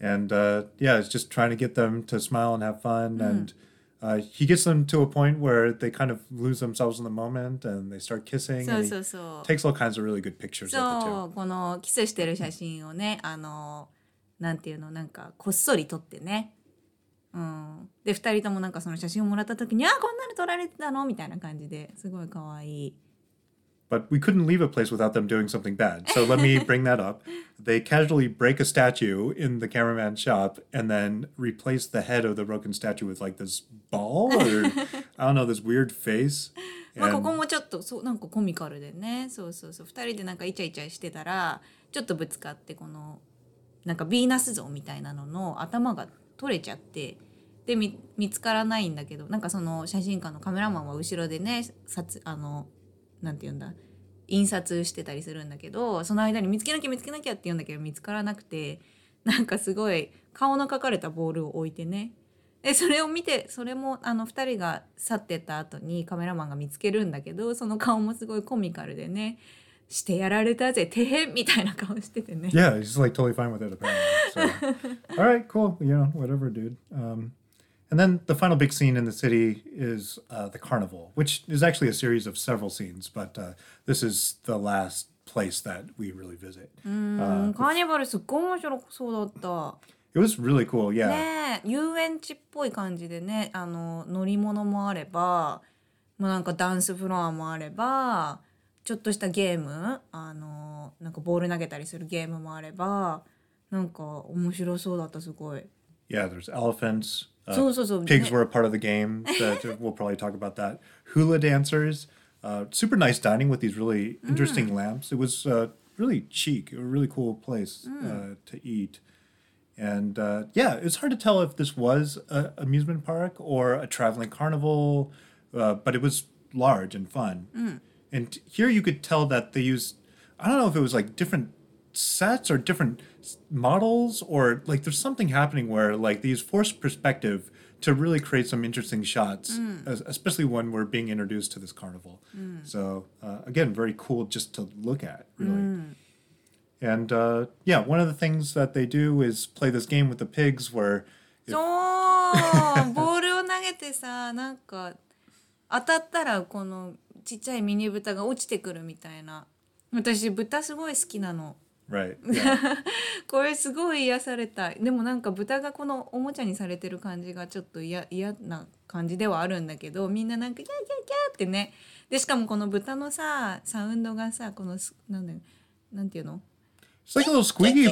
[SPEAKER 2] and uh, yeah, it's just trying to get them to smile and have fun. And uh, he gets them to a point where they kind of lose themselves in the moment and they start kissing.
[SPEAKER 1] そうそうそう
[SPEAKER 2] takes all kinds of really good pictures
[SPEAKER 1] そ.うこのキスしてる写真をねあのなんていうのなんかこっそり撮ってね、うん、で2人ともなんかその写真をもらった時に「あこんなの撮られてたの?」みたいな感じですごい可愛い
[SPEAKER 2] But we couldn't leave a place without them doing something bad. So let me (laughs) bring that up. They casually break a statue in the cameraman's shop and then replace the head of the broken statue with like this ball or (laughs) I don't know, this weird face. (laughs)
[SPEAKER 1] まあ、こ
[SPEAKER 2] And-
[SPEAKER 1] こもちょっとそうなんかコミカルでねそうそうそう2人でなんかイチャイチャしてたらちょっとぶつかってこのなんかヴィーナス像みたいなのの頭が取れちゃってで見見つからないんだけどなんかその写真館のカメラマンは後ろでね撮あの なんて言うんだ？印刷してたりするんだけどその間に見つけなきゃ見つけなきゃって言うんだけど見つからなくてなんかすごい顔の描かれたボールを置いてねでそれを見てそれもあの2人が去ってった後にカメラマンが見つけるんだけどその顔もすごいコミカルでねしてやられたぜてへんみたいな顔しててね。
[SPEAKER 2] Yeah, he's like totally fine with it apparently. So, (laughs) all right, cool. You know, whatever, dude. Um, and then the final big scene in the city is uh, the carnival, which is actually a series of several scenes, but uh, this is the last place that we really visit.
[SPEAKER 1] うんカーニバルすっごい面白そうだった。
[SPEAKER 2] It was really cool. Yeah.
[SPEAKER 1] ねえ遊園地っぽい感じでねあの乗り物もあればもうなんかダンスフロアもあればちょっとしたゲームあのなんかボール投げたりするゲームもあればなんか面白そうだったすごい。
[SPEAKER 2] Yeah, there's elephants. Uh,
[SPEAKER 1] so, so, so.
[SPEAKER 2] Pigs were a part of the game. That (laughs) we'll probably talk about that. Hula dancers. Uh, super nice dining with these really mm. interesting mm. lamps. It was uh, really chic, a really cool place mm. Uh, to eat. And uh, yeah, it's hard to tell if this was an amusement park or a traveling carnival, uh, but it was large and fun. Mm. And here you could tell that they used, I don't know if it was like different sets or different – models or like there's something happening where like they use forced perspective to really create some interesting shots, es- especially when we're being introduced to this carnival. So uh, again, very cool just to look at, really. And uh, yeah, one of the things that they do is play this game with the pigs where
[SPEAKER 1] そうボールを投げてさなんか当たったらこのちっちゃいミニ豚が落ちてくるみたいな私豚すごい好きなの
[SPEAKER 2] right yeah,
[SPEAKER 1] これすごい癒されたでもなんか豚がこのおもちゃにされてる感じがちょっと嫌嫌な感じではあるんだけどみんななんかキャーキャーキャーってねでしかもこの豚のさサウンドがさこのすなんだよなんていうの
[SPEAKER 2] it's like a little squeaky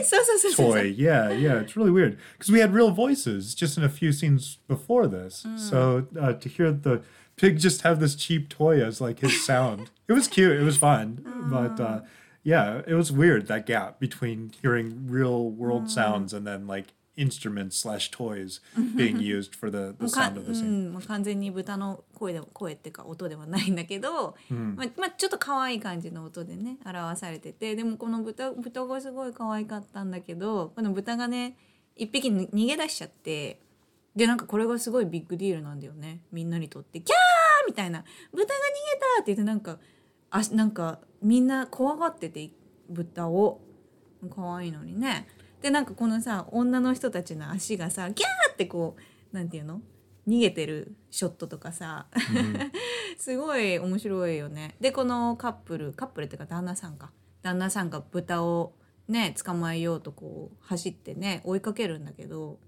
[SPEAKER 2] toy. Yeah, yeah, it's really weird because we had real voices just in a few scenes before this. So uh, to hear the pig just have this cheap toy as like his sound, it was cute. It was fun, but uh, yeah, it was weird that gap between hearing real world sounds and then like instruments slash toys (laughs) being used for the,
[SPEAKER 1] も
[SPEAKER 2] the sound of the
[SPEAKER 1] う
[SPEAKER 2] scene.
[SPEAKER 1] ん、もう完全に豚の声で声っていうか音ではないんだけど、まあまあ、ちょっと可愛い感じの音でね表されててでもこの豚豚がすごい可愛かったんだけどこの豚がね一匹に逃げ出しちゃってでなんかこれがすごいビッグディールなんだよねみんなにとって「キャー!」みたいな「豚が逃げた!」って言ってなんかあなんかみんな怖がってて豚を。可愛いのにね。でなんかこのさ女の人たちの足がさギャーってこうなんていうの？逃げてるショットとかさ、(laughs) すごい面白いよね。でこのカップルカップルっていうか旦那さんか。旦那さんが豚をね捕まえようとこう走ってね追いかけるんだけど。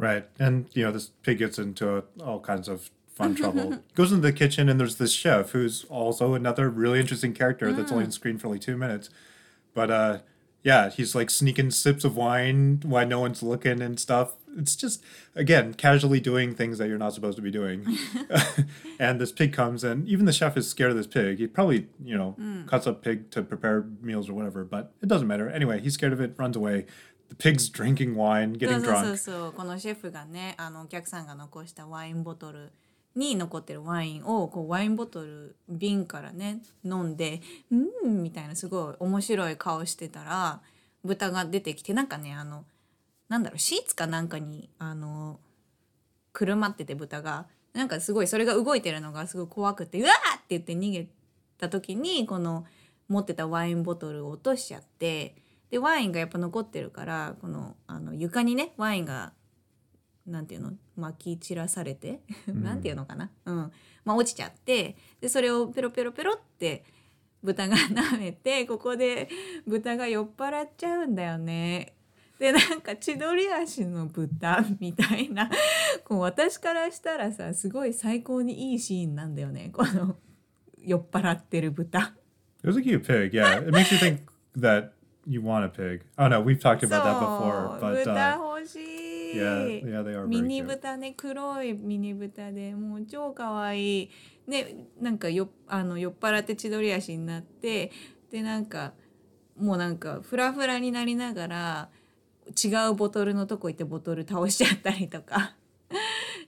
[SPEAKER 2] Right. And, you know, this pig gets into all kinds of fun trouble. (laughs) Goes into the kitchen, and there's this chef who's also another really interesting character that's only on screen for like two minutes. But, uh, yeah, he's like sneaking sips of wine while no one's looking and stuff. it's just again casually doing things that you're not supposed to be doing. (laughs) (laughs) and this pig comes, and even the chef is scared of this pig. He probably you know cuts up pig to prepare meals or whatever, but it doesn't matter. Anyway, he's scared of it, runs away. The pig's drinking wine,
[SPEAKER 1] そう
[SPEAKER 2] getting
[SPEAKER 1] そうそう
[SPEAKER 2] drunk.
[SPEAKER 1] そうこのシェフがねあのお客さんが残したワインボトル に残ってるワインをこうワインボトル瓶からね飲んで「うん」みたいなすごい面白い顔してたら豚が出てきてなんかねあのなんだろうシーツかなんかにあのくるまってて豚がなんかすごいそれが動いてるのがすごい怖くて「うわ!」って言って逃げた時にこの持ってたワインボトルを落としちゃってでワインがやっぱ残ってるからこのあの床にねワインがなんていうの巻き散らされてなんていうのかな、うんまあ、落ちちゃってでそれをペロペロペロって豚が舐めてここで豚が酔っ払っちゃうんだよね。でなんか千鳥足の豚みたいなこう私からしたらさすごい最高にいいシーンなんだよねこの酔っ払ってる豚。
[SPEAKER 2] It was a cute pig. Yeah, it makes you think that you want a pig. Oh no, we've talked about that before. But
[SPEAKER 1] 豚
[SPEAKER 2] uh,
[SPEAKER 1] 欲しい
[SPEAKER 2] yeah, yeah, they are
[SPEAKER 1] ミニ
[SPEAKER 2] cute.
[SPEAKER 1] 豚ね黒いミニ豚でもう超かわいいねなんかよあの酔っ払って千鳥足になってでなんかもうなんかフラフラになりながら違うボトルのとこ行ってボトル倒しちゃったりとか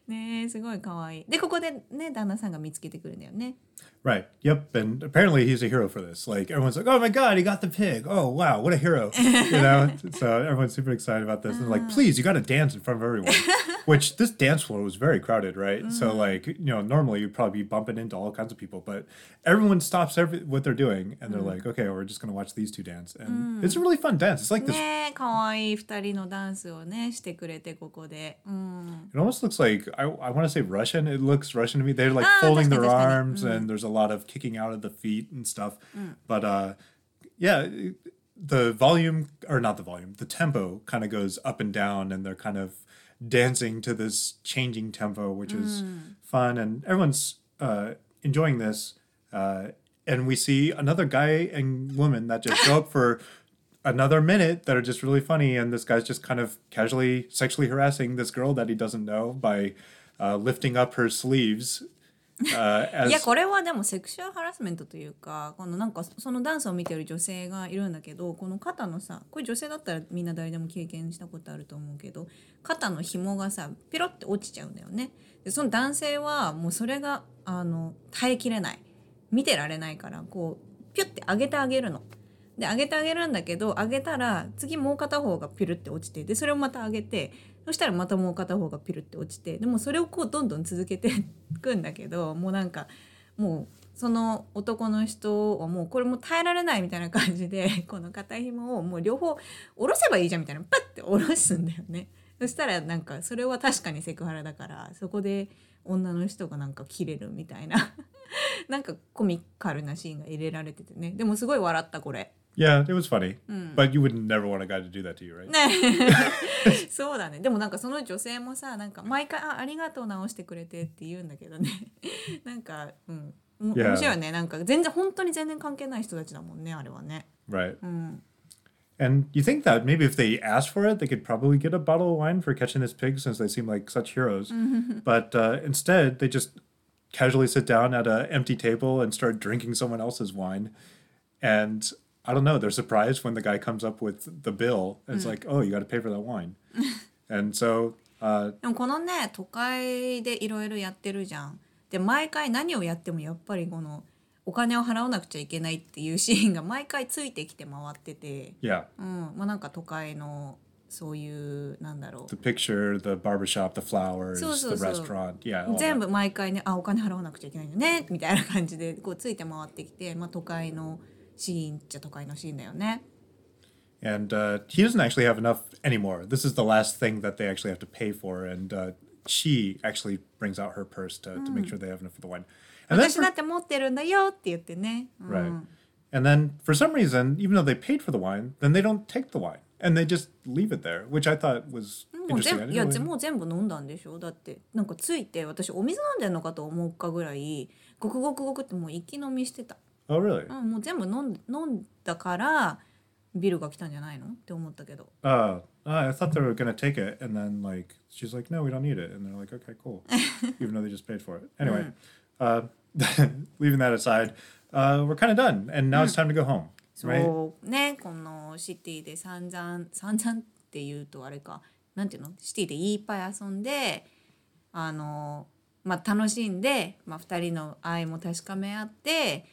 [SPEAKER 1] ねすごいかわいいでここでね旦那さんが見つけてくるんだよね
[SPEAKER 2] Right. Yep. And apparently he's a hero for this. Like everyone's like, "Oh my god, he got the pig! Oh wow, what a hero!" (laughs) You know. so everyone's super excited about this. And like, please, you got to dance in front of everyone. (laughs) Which this dance floor was very crowded, right? So like, you know, normally you'd probably be bumping into all kinds of people, but everyone stops every what they're doing and they're like, "Okay, we're just gonna watch these two dance." And it's a really fun dance. It's like this.
[SPEAKER 1] ねかわいい二人のダンスをねしてくれてここでうん。
[SPEAKER 2] It almost looks like I, I want to say Russian. It looks Russian to me. They're like
[SPEAKER 1] Ah,
[SPEAKER 2] folding their
[SPEAKER 1] 確かに、確かに。
[SPEAKER 2] arms, and there's a lot of kicking out of the feet and stuff. But uh, yeah, the volume or not the volume, the tempo kind of goes up and down, and they're kind of dancing to this changing tempo, which is fun, and everyone's uh, enjoying this. Uh, and we see another guy and woman that just show up for another minute that are just really funny and this guy's just kind of casually sexually harassing this girl that he doesn't know by uh, lifting up her sleeves uh,
[SPEAKER 1] いやこれはでもセクシュアルハラスメントというかこのなんかそのダンスを見てる女性がいるんだけどこの肩のさこれ女性だったらみんな誰でも経験したことあると思うけど肩の紐がさピロって落ちちゃうんだよね。でその男性はもうそれがあの耐えきれない見てられないからこうピュッて上げてあげるの。で上げてあげるんだけど上げたら次もう片方がピルって落ちてでそれをまた上げてそしたらまたもう片方がピルって落ちてでもそれをこうどんどん続けていくんだけどもうなんかもうその男の人はもうこれも耐えられないみたいな感じでこの肩紐をもう両方下ろせばいいじゃんみたいなパッて下ろすんだよね。そしたらなんかそれは確かにセクハラだからそこで女の人がなんか切れるみたいななんかコミカルなシーンが入れられててねでもすごい笑ったこれ。
[SPEAKER 2] yeah it was funny but you would never want a guy to do that to you right (laughs) (laughs)
[SPEAKER 1] ねそうだねでもなんかその女性もさなんか毎回あ「ありがとう直してくれて」って言うんだけどねなんかうんも (laughs)
[SPEAKER 2] Yeah.
[SPEAKER 1] 面白いよねなんか全然本当に全然関係ない人たちだもんねあれはね
[SPEAKER 2] right
[SPEAKER 1] うん、
[SPEAKER 2] and you think that maybe if they asked for it they could probably get a bottle of wine for catching this pig since they seem like such heroes but uh, instead they just casually sit down at an empty table and start drinking someone else's wine and I don't know. They're surprised when the guy comes up with the bill. It's like, oh, you got to pay for that wine. and so, uh,
[SPEAKER 1] でもこのね都会でいろいろやってるじゃんで毎回何をやってもやっぱりこのお金を払わなくちゃいけないっていうシーンが毎回ついてきて回ってて
[SPEAKER 2] yeah,
[SPEAKER 1] うんまあなんか都会のそういうなんだろう
[SPEAKER 2] the picture, the barbershop, the flowers,
[SPEAKER 1] So, so,
[SPEAKER 2] the
[SPEAKER 1] so.
[SPEAKER 2] restaurant. Yeah. all
[SPEAKER 1] 全
[SPEAKER 2] that.
[SPEAKER 1] 部毎回ねあお金払わなくちゃいけないよねみたいな感じでこうついて回ってきて、まあ、都会のシーンっちゃ都会のシーンだよね。
[SPEAKER 2] And uh, he doesn't actually have enough anymore. This is the last thing that they actually have to pay for. And uh, she actually brings out her purse to, to make sure they have enough for the wine. And then,
[SPEAKER 1] 私
[SPEAKER 2] for,
[SPEAKER 1] だって持ってるんだよって言ってね。うん
[SPEAKER 2] right. And then for some reason, even though they paid for the wine, then they don't take the wine and they just leave it there, which I thought was
[SPEAKER 1] もう
[SPEAKER 2] interesting.
[SPEAKER 1] 全いやもう全部飲んだんでしょだってなんかついて私お水飲んでんのかと思うかぐらいごくごくごくってもう一気飲みしてた、
[SPEAKER 2] Oh, really?
[SPEAKER 1] うん、もう全部飲ん飲んだからビルが来たんじゃないのって思ったけど
[SPEAKER 2] Uh, oh, I thought they were gonna take it, and then like she's like, no, we don't need it, and they're like, okay, cool, even though they just paid for it. Anyway, uh, leaving that aside, uh, we're kind of done, and now it's time to go home, right?
[SPEAKER 1] そうねこのシティで散々散々っていうとあれかなんていうのシティでいっぱい遊んであのまあ楽しんで、まあ、2人の愛も確かめ合って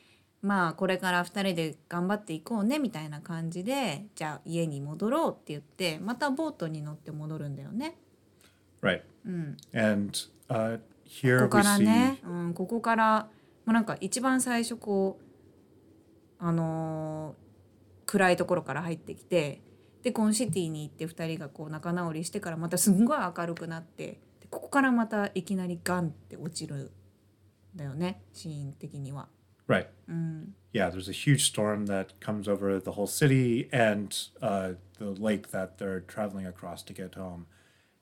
[SPEAKER 1] まあこれから2人で頑張っていこうねみたいな感じでじゃあ家に戻ろうって言ってまたボートに乗って戻るんだよね。
[SPEAKER 2] Right. And uh,
[SPEAKER 1] こ
[SPEAKER 2] here
[SPEAKER 1] こ
[SPEAKER 2] we
[SPEAKER 1] から.ね、うん、ここからもうなんか一番最初こうあのー暗いところから入ってきてでこのシティに行って2人がこう仲直りしてからまたすんごい明るくなってでここからまたいきなりガンって落ちるんだよねシーン的には。
[SPEAKER 2] Right.
[SPEAKER 1] うん、
[SPEAKER 2] Yeah, there's a huge storm that comes over the whole city and uh, the lake that they're traveling across to get home.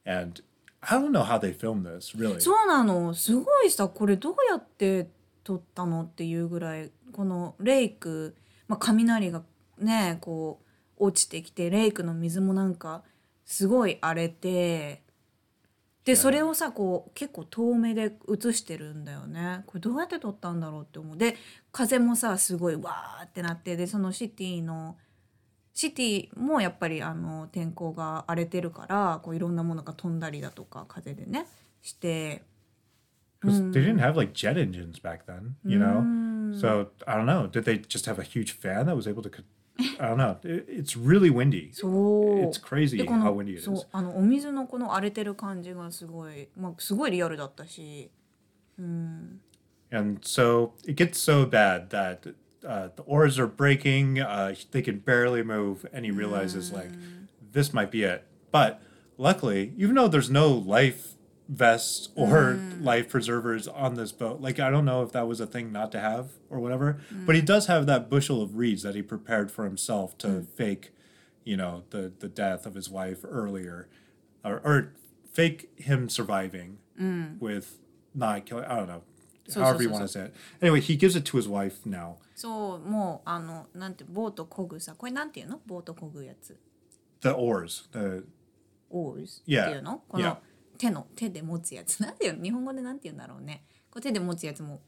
[SPEAKER 2] And I don't know how they filmed this, really.
[SPEAKER 1] そうなのすごいさこれどうやって撮ったのっていうぐらいこのレイク、まあ、雷がねこう落ちてきてレイクの水もなんかすごい荒れてでそれをさこう結構遠目で映してるんだよねこれどうやって撮ったんだろうって思うで風もさすごいわーってなってでそのシティのシティもやっぱりあの天候が荒れてるからこういろんなものが飛んだりだとか風でねして。
[SPEAKER 2] Because they didn't have like jet engines back then, you know? So I don't know. Did they just have a huge fan that was able to. co- I don't know. It, it's really windy.
[SPEAKER 1] そう。
[SPEAKER 2] It's crazy
[SPEAKER 1] でこ
[SPEAKER 2] how
[SPEAKER 1] の
[SPEAKER 2] windy it
[SPEAKER 1] そう
[SPEAKER 2] is.
[SPEAKER 1] あのお水のこの荒れてる感じがすごい、まあ、すごいリアルだったし
[SPEAKER 2] And so it gets so bad that uh, the oars are breaking. Uh, they can barely move, and he realizes like this might be it. But luckily, even though there's no life vests or mm. life preservers on this boat. Like I don't know if that was a thing not to have or whatever, mm. but he mm. does have that bushel of reeds that he prepared for himself to mm. fake, you know, the the death of his wife earlier, or, or fake him surviving mm. with not killing. I don't know.
[SPEAKER 1] So,
[SPEAKER 2] however
[SPEAKER 1] so, so, you
[SPEAKER 2] want to say it. Anyway, he gives it to his wife now.
[SPEAKER 1] So, もうあのなんてボートこぐさ、これなんていうの？ボートこぐやつ。
[SPEAKER 2] The oars. The
[SPEAKER 1] oars.
[SPEAKER 2] Yeah. yeah.
[SPEAKER 1] 手の手で持つやつ。(laughs) なんていうの？日本語でなんて言うんだろうね。こう手で持つやつも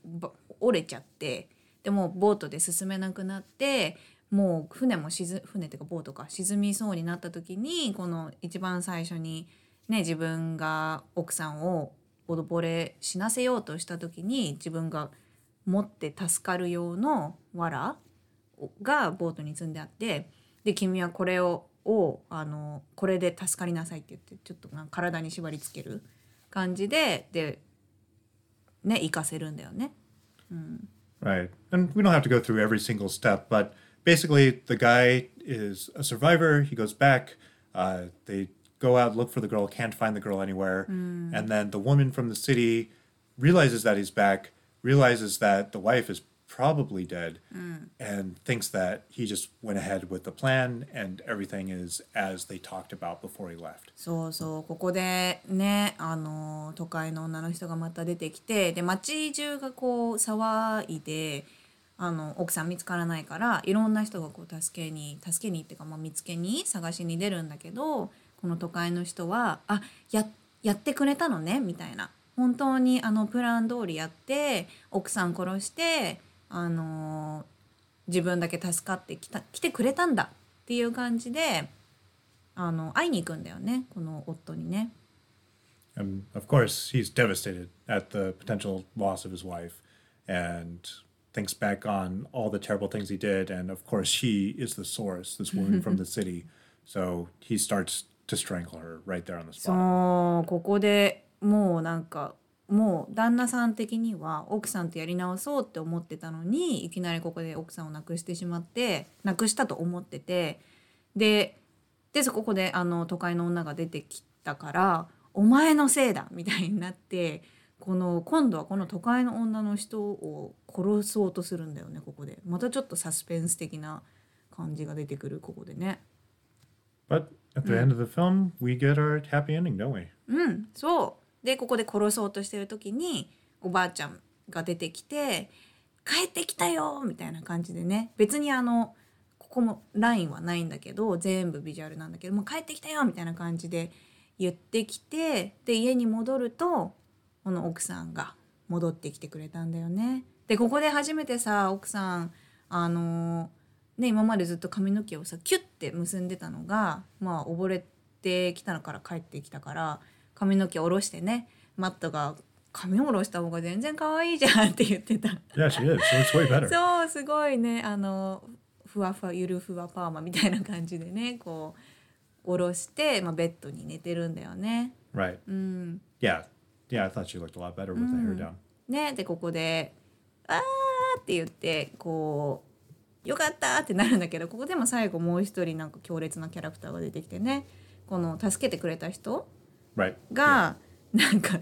[SPEAKER 1] 折れちゃってでもボートで進めなくなってもう船も沈船っていうかボートか沈みそうになった時にこの一番最初にね自分が奥さんを溺れ死なせようとした時に自分が持って助かる用の藁がボートに積んであってで君はこれををあのこれで助かりなさいって言ってちょっと体に縛り付ける感じででね行かせるんだよね。
[SPEAKER 2] Right. And we don't have to go through every single step, but basically, the guy is a survivor. He goes back. Uh, they go out, look for the girl, can't find the girl anywhere. And then the woman from the city realizes that he's back, realizes that the wife is probably dead, and thinks that he just went ahead with the plan and everything is as they talked about before he left.
[SPEAKER 1] そうそうここでねあの都会の女の人がまた出てきてで街中がこう騒いであの奥さん見つからないからいろんな人がこう助けに助けにっていうか、まあ、見つけに探しに出るんだけどこの都会の人は「あややってくれたのね」みたいな本当にあのプラン通りやって奥さん殺してあの自分だけ助かってきた来てくれたんだっていう感じで。あの会いに行くんだよねこの夫にね。
[SPEAKER 2] And of course, he's devastated at the potential loss of his wife and thinks back on all the terrible things he did. And of course, she is the source, this woman from the city. So he starts to strangle her right there on the
[SPEAKER 1] そ
[SPEAKER 2] spot.
[SPEAKER 1] うここでもうなんかもう旦那さん的には奥さんとやり直そうって思ってたのにいきなりここで奥さんを亡くしてしまって亡くしたと思っててででそこであの都会の女が出てきたから「お前のせいだ」みたいになってこの今度はこの都会の女の人を殺そうとするんだよねここでまたちょっとサスペンス的な感じが出てくるここでね。
[SPEAKER 2] But at the end of the film, we get our happy ending, don't we?
[SPEAKER 1] うんそうでここで殺そうとしてる時におばあちゃんが出てきて「帰ってきたよ!」みたいな感じでね別にあのここもラインはないんだけど全部ビジュアルなんだけどもう帰ってきたよみたいな感じで言ってきてで家に戻るとこの奥さんが戻ってきてくれたんだよね。でここで初めてさ奥さんあのね今までずっと髪の毛をさキュッて結んでたのがまあ溺れてきたのから帰ってきたから髪の毛下ろしてねマットが髪を下ろした方が全然可愛いじゃんって言ってた。
[SPEAKER 2] Yeah, she is. She looks way better.
[SPEAKER 1] そうすごいねあのふわふわゆるふわパーマみたいな感じでねこう下ろして、まあ、ベッドに寝てるんだよね。
[SPEAKER 2] Right.
[SPEAKER 1] うん、
[SPEAKER 2] Yeah. Yeah, I thought she looked a lot better with the hair down.
[SPEAKER 1] ねでここで「あー」って言ってこう「よかった!」ってなるんだけどここでも最後もう一人なんか強烈なキャラクターが出てきてねこの助けてくれた人
[SPEAKER 2] Right.
[SPEAKER 1] が、なんか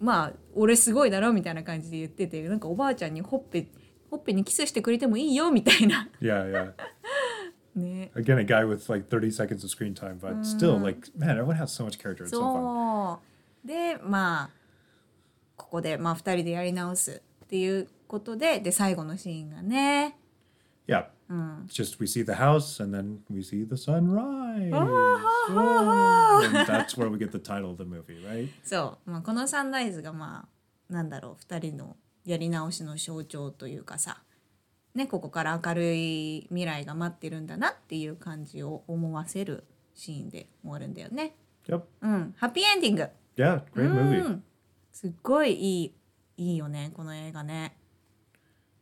[SPEAKER 1] まあ俺すごいだろみたいな感じで言っててなんかおばあちゃんにほっぺほっぺにキスしてくれてもいいよみたいな
[SPEAKER 2] Yeah, yeah.
[SPEAKER 1] ね
[SPEAKER 2] Again, a guy with like 30 seconds of screen time, but still, like, man, everyone has so much character. It's so fun.
[SPEAKER 1] そうでまあここでまあ2人でやり直すっていうことでで最後のシーンがね
[SPEAKER 2] Yeah.
[SPEAKER 1] Hmm.
[SPEAKER 2] It's just we see the house and then we see the sunrise. Oh, and that's where we get the title of the movie, right?
[SPEAKER 1] そう、まあ、このサンライズがまあなんだろう2人のやり直しの象徴というかさねここから明るい未来が待ってるんだなっていう感じを思わせるシーンで終わるんだよね。
[SPEAKER 2] Yep.
[SPEAKER 1] うん、ハッピーエンディング
[SPEAKER 2] Yeah, great movie.
[SPEAKER 1] うんすっごいいいいいよねこの映画ね。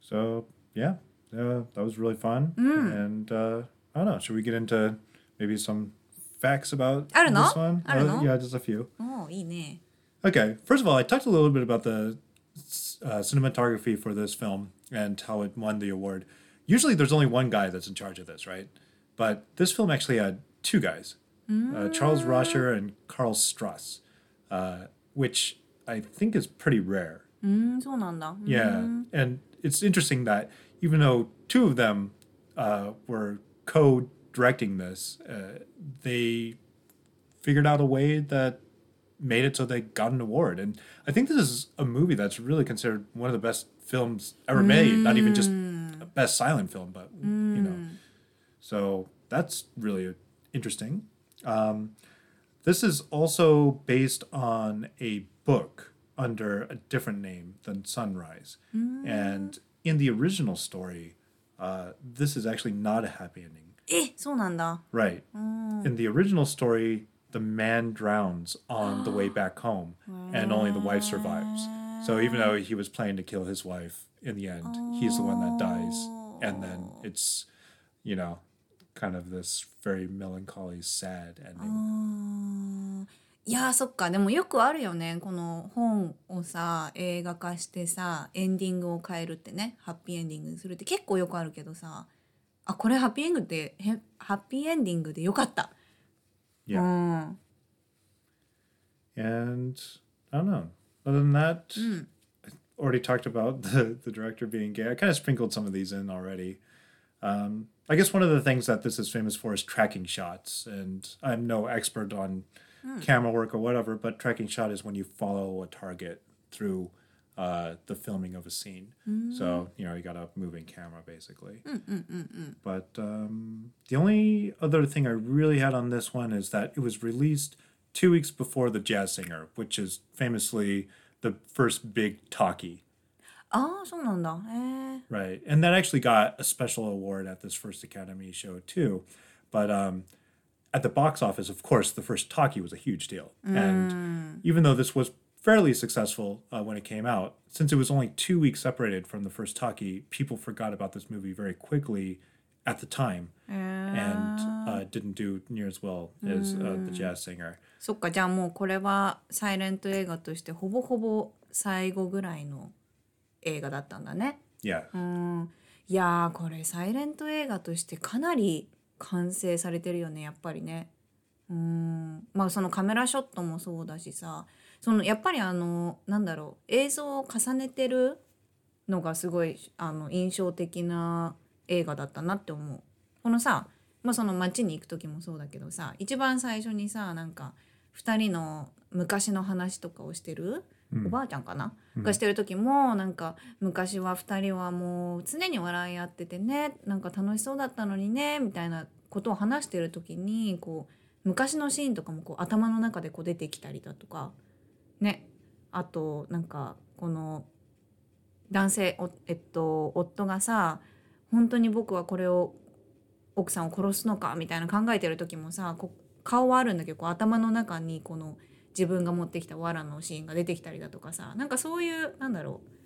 [SPEAKER 2] So, yeah, uh, that was really fun. And uh, I don't know, should we get into maybe some facts about
[SPEAKER 1] I don't know.
[SPEAKER 2] this one?
[SPEAKER 1] I don't
[SPEAKER 2] Uh,
[SPEAKER 1] know.
[SPEAKER 2] Yeah, just a few.
[SPEAKER 1] おーいいね。
[SPEAKER 2] Okay, first of all, I talked a little bit about the uh, cinematography for this film and how it won the award. Usually, there's only one guy that's in charge of this, right? But this film actually had two guys, uh, Charles Rosher and Carl Struss, uh, which I think is pretty rare.
[SPEAKER 1] うんそうなんだ。
[SPEAKER 2] Yeah, and it's interesting that even though two of them uh, were co-directing this, uh, they figured out a way that made it so they got an award. And I think this is a movie that's really considered one of the best films ever made. Not even just a best silent film, but you know. So that's really interesting. Um, this is also based on a book under a different name than Sunrise. And in the original story, uh, this is actually not a happy ending.
[SPEAKER 1] えそうなんだ。
[SPEAKER 2] Right. In the original story, the man drowns on the way back home, and only the wife survives. So even though he was planning to kill his wife, in the end, he's the one that dies. And then it's, you know, kind of this very melancholy, sad ending.
[SPEAKER 1] いやーそっかでもよくあるよねこの本をさ映画化してさエンディングを変えるってねハッピーエンディングにするって結構よくあるけどさあこれハッピーエンディングでへハッピーエンディングでよかった。
[SPEAKER 2] Yeah.
[SPEAKER 1] うん、
[SPEAKER 2] And I don't know. Other than that, I already talked about the, the director being gay. I kind of sprinkled some of these in already. Um, I guess one of the things that this is famous for is tracking shots. And I'm no expert on hmm. camera work or whatever. But tracking shot is when you follow a target through uh, the filming of a scene. Mm. So hmm. you know you got a moving camera basically. Mm, mm, but um, the only other thing I really had on this one is that it was released two weeks before the Jazz Singer, which is famously the first big talkie.
[SPEAKER 1] Oh. Eh.
[SPEAKER 2] Right, and that actually got a special award at this first Academy show too. But um, at the box office, of course, the first talkie was a huge deal. And even though this was fairly successful uh, when it came out, since it was only two weeks separated from the first talkie, people forgot about this movie very quickly at the time and uh, didn't do near as well as uh, The Jazz Singer.
[SPEAKER 1] そっかじゃあもうこれはサイレント映画としてほぼほぼ最後ぐらいの映画だったんだね。
[SPEAKER 2] Yeah.
[SPEAKER 1] うんいやーこれサイレント映画としてかなり 完成されてるよねやっぱりね。うんまあそのカメラショットもそうだしさそのやっぱりあのなんだろう映像を重ねてるのがすごいあの印象的な映画だったなって思う。このさ、まあ、その街に行く時もそうだけどさ一番最初にさなんか2人の昔の話とかをしてるおばあちゃんかな、がしてる時もなんか昔は2人はもう常に笑い合っててねなんか楽しそうだったのにねみたいなことを話してる時にこう昔のシーンとかもこう頭の中でこう出てきたりだとかね。あとなんかこの男性おえっと夫がさ本当に僕はこれを奥さんを殺すのかみたいな考えてる時もさ顔はあるんだけどこう頭の中にこの自分が持ってきた藁のシーンが出てきたりだとかさなんかそういうなんだろう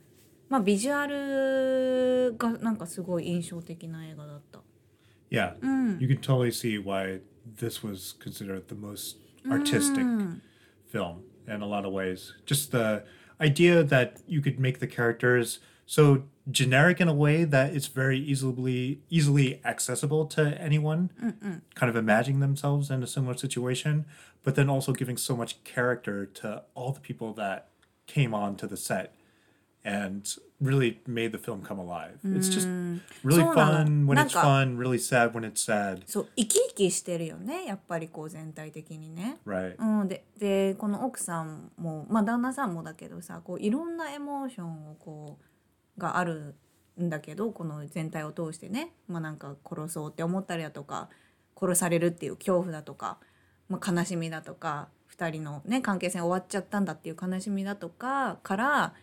[SPEAKER 1] まあビジュアルがなんかすごい印象的な映画だった。
[SPEAKER 2] Yeah, you can totally see why this was considered the most artistic film in a lot of ways. Just the idea that you could make the characters so generic in a way that it's very easily easily accessible to anyone, kind of imagining themselves in a similar situation, but then also giving so much character to all the people that came on to the set and really made the film come alive. It's just really
[SPEAKER 1] そうなの。
[SPEAKER 2] fun when
[SPEAKER 1] なん
[SPEAKER 2] it's
[SPEAKER 1] か
[SPEAKER 2] fun, really sad when it's sad.
[SPEAKER 1] そう生き生きしてるよねやっぱりこう全体的にね。
[SPEAKER 2] Right.
[SPEAKER 1] うん、ででこの奥さんもまあ旦那さんもだけどさこういろんなエモーションをこう があるんだけどこの全体を通してね、まあ、なんか殺そうって思ったりだとか殺されるっていう恐怖だとか、まあ、悲しみだとか2人の、ね、関係性終わっちゃったんだっていう悲しみだとかから、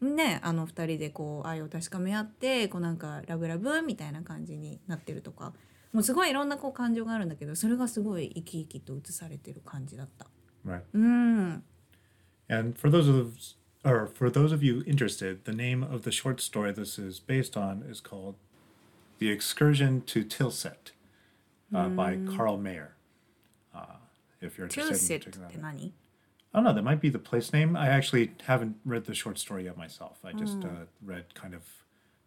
[SPEAKER 1] ね、あの2人でこう愛を確かめ合ってこうなんかラブラブみたいな感じになってるとかもうすごいいろんなこう感情があるんだけどそれがすごい生き生きと映されてる感じだった。
[SPEAKER 2] Right.
[SPEAKER 1] うん、
[SPEAKER 2] And for those of or for those of you interested, the name of the short story this is based on is called The Excursion to Tilsit uh, mm. by hmm. Carl Mayer. Uh, if you're interested
[SPEAKER 1] Tilsit
[SPEAKER 2] in checking that out. I don't know, that might be the place name. I actually haven't read the short story yet myself. I just mm. uh, read kind of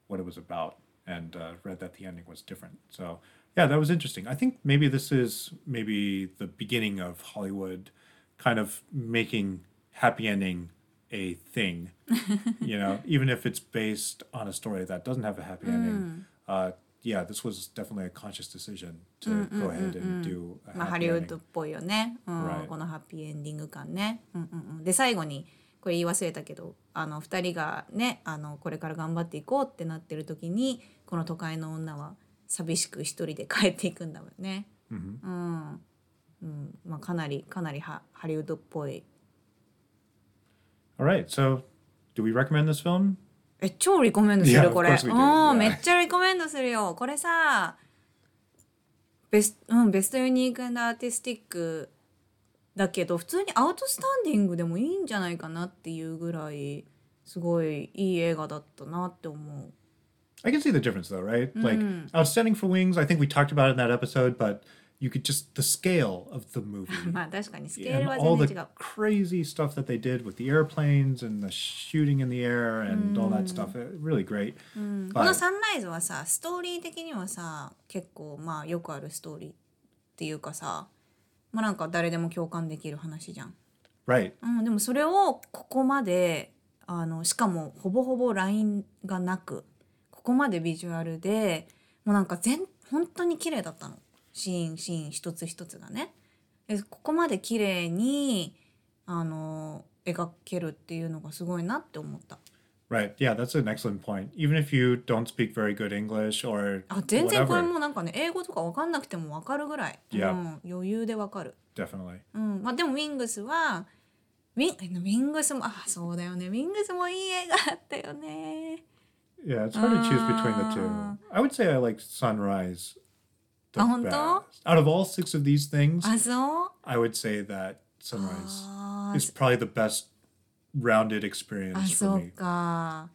[SPEAKER 2] what it was about and uh, read that the ending was different. So, yeah, that was interesting. I think maybe this is maybe the beginning of Hollywood kind of making happy ending a thing. you know, even if it's based on a story that doesn't have a happy ending. Uh, yeah, this was definitely a conscious decision to go ahead and do a
[SPEAKER 1] まあ、ハ
[SPEAKER 2] happy
[SPEAKER 1] リウッ
[SPEAKER 2] ending.
[SPEAKER 1] ドっぽいよね、うん
[SPEAKER 2] Right.
[SPEAKER 1] このハッピーエンディング感ね。うんうんうん、で最後にこれ言い忘れたけどあの2人がねあのこれから頑張っていこうってなってる時にこの都会の女は寂しく一人で帰っていくんだもんね。うんうんまあ、かなりかなりハハリウッドっぽい
[SPEAKER 2] All right, so do we recommend this film?
[SPEAKER 1] え超リコメンドす
[SPEAKER 2] Yeah,
[SPEAKER 1] る
[SPEAKER 2] of
[SPEAKER 1] これ。
[SPEAKER 2] course we do.
[SPEAKER 1] うん
[SPEAKER 2] Yeah.
[SPEAKER 1] めっちゃリコメンドするよ。これさベス,、うん、ベストユニークアーティスティックだけど普通にアウトスタンディングでもいいんじゃないかなっていうぐらいすごいいい映画だったなって思う。
[SPEAKER 2] I can see the difference though, right? Like Outstanding for Wings, I think we talked about it in that episode, but you could just the scale of the movie and all
[SPEAKER 1] 全
[SPEAKER 2] the crazy stuff that they did with the airplanes and the shooting in the air and all that stuff. uh, Really great.
[SPEAKER 1] このサンライズはさストーリー的にはさ結構まあよくあるストーリーっていうかさまあなんか誰でも共感できる話じゃん。
[SPEAKER 2] right.
[SPEAKER 1] うん、でもそれをここまであのしかもほぼほぼ LINE がなくここまでビジュアルでもうなんか全本当に綺麗だったのシーンシーン一つ一つがね。でここまで綺麗にあの描けるっていうのがすごいなって思った。
[SPEAKER 2] Right. Yeah, that's an excellent point. Even if you don't speak very good English or
[SPEAKER 1] あ全然これもうなんかね英語とか分かんなくても分かるぐらい、う
[SPEAKER 2] Yeah.
[SPEAKER 1] ん、余裕で分かる。
[SPEAKER 2] definitely.
[SPEAKER 1] うんまあ、でもウィングスはウィンウィングスもあそうだよねウィングスもいい映画だったよね。
[SPEAKER 2] Yeah, it's hard to choose between the two.
[SPEAKER 1] Ah.
[SPEAKER 2] I would say I like Sunrise
[SPEAKER 1] Ah, honto?
[SPEAKER 2] best. Out of all six of these things,
[SPEAKER 1] あそう
[SPEAKER 2] I would say that Sunrise
[SPEAKER 1] あ
[SPEAKER 2] is probably the best rounded experience
[SPEAKER 1] あ
[SPEAKER 2] for
[SPEAKER 1] そう
[SPEAKER 2] me.
[SPEAKER 1] か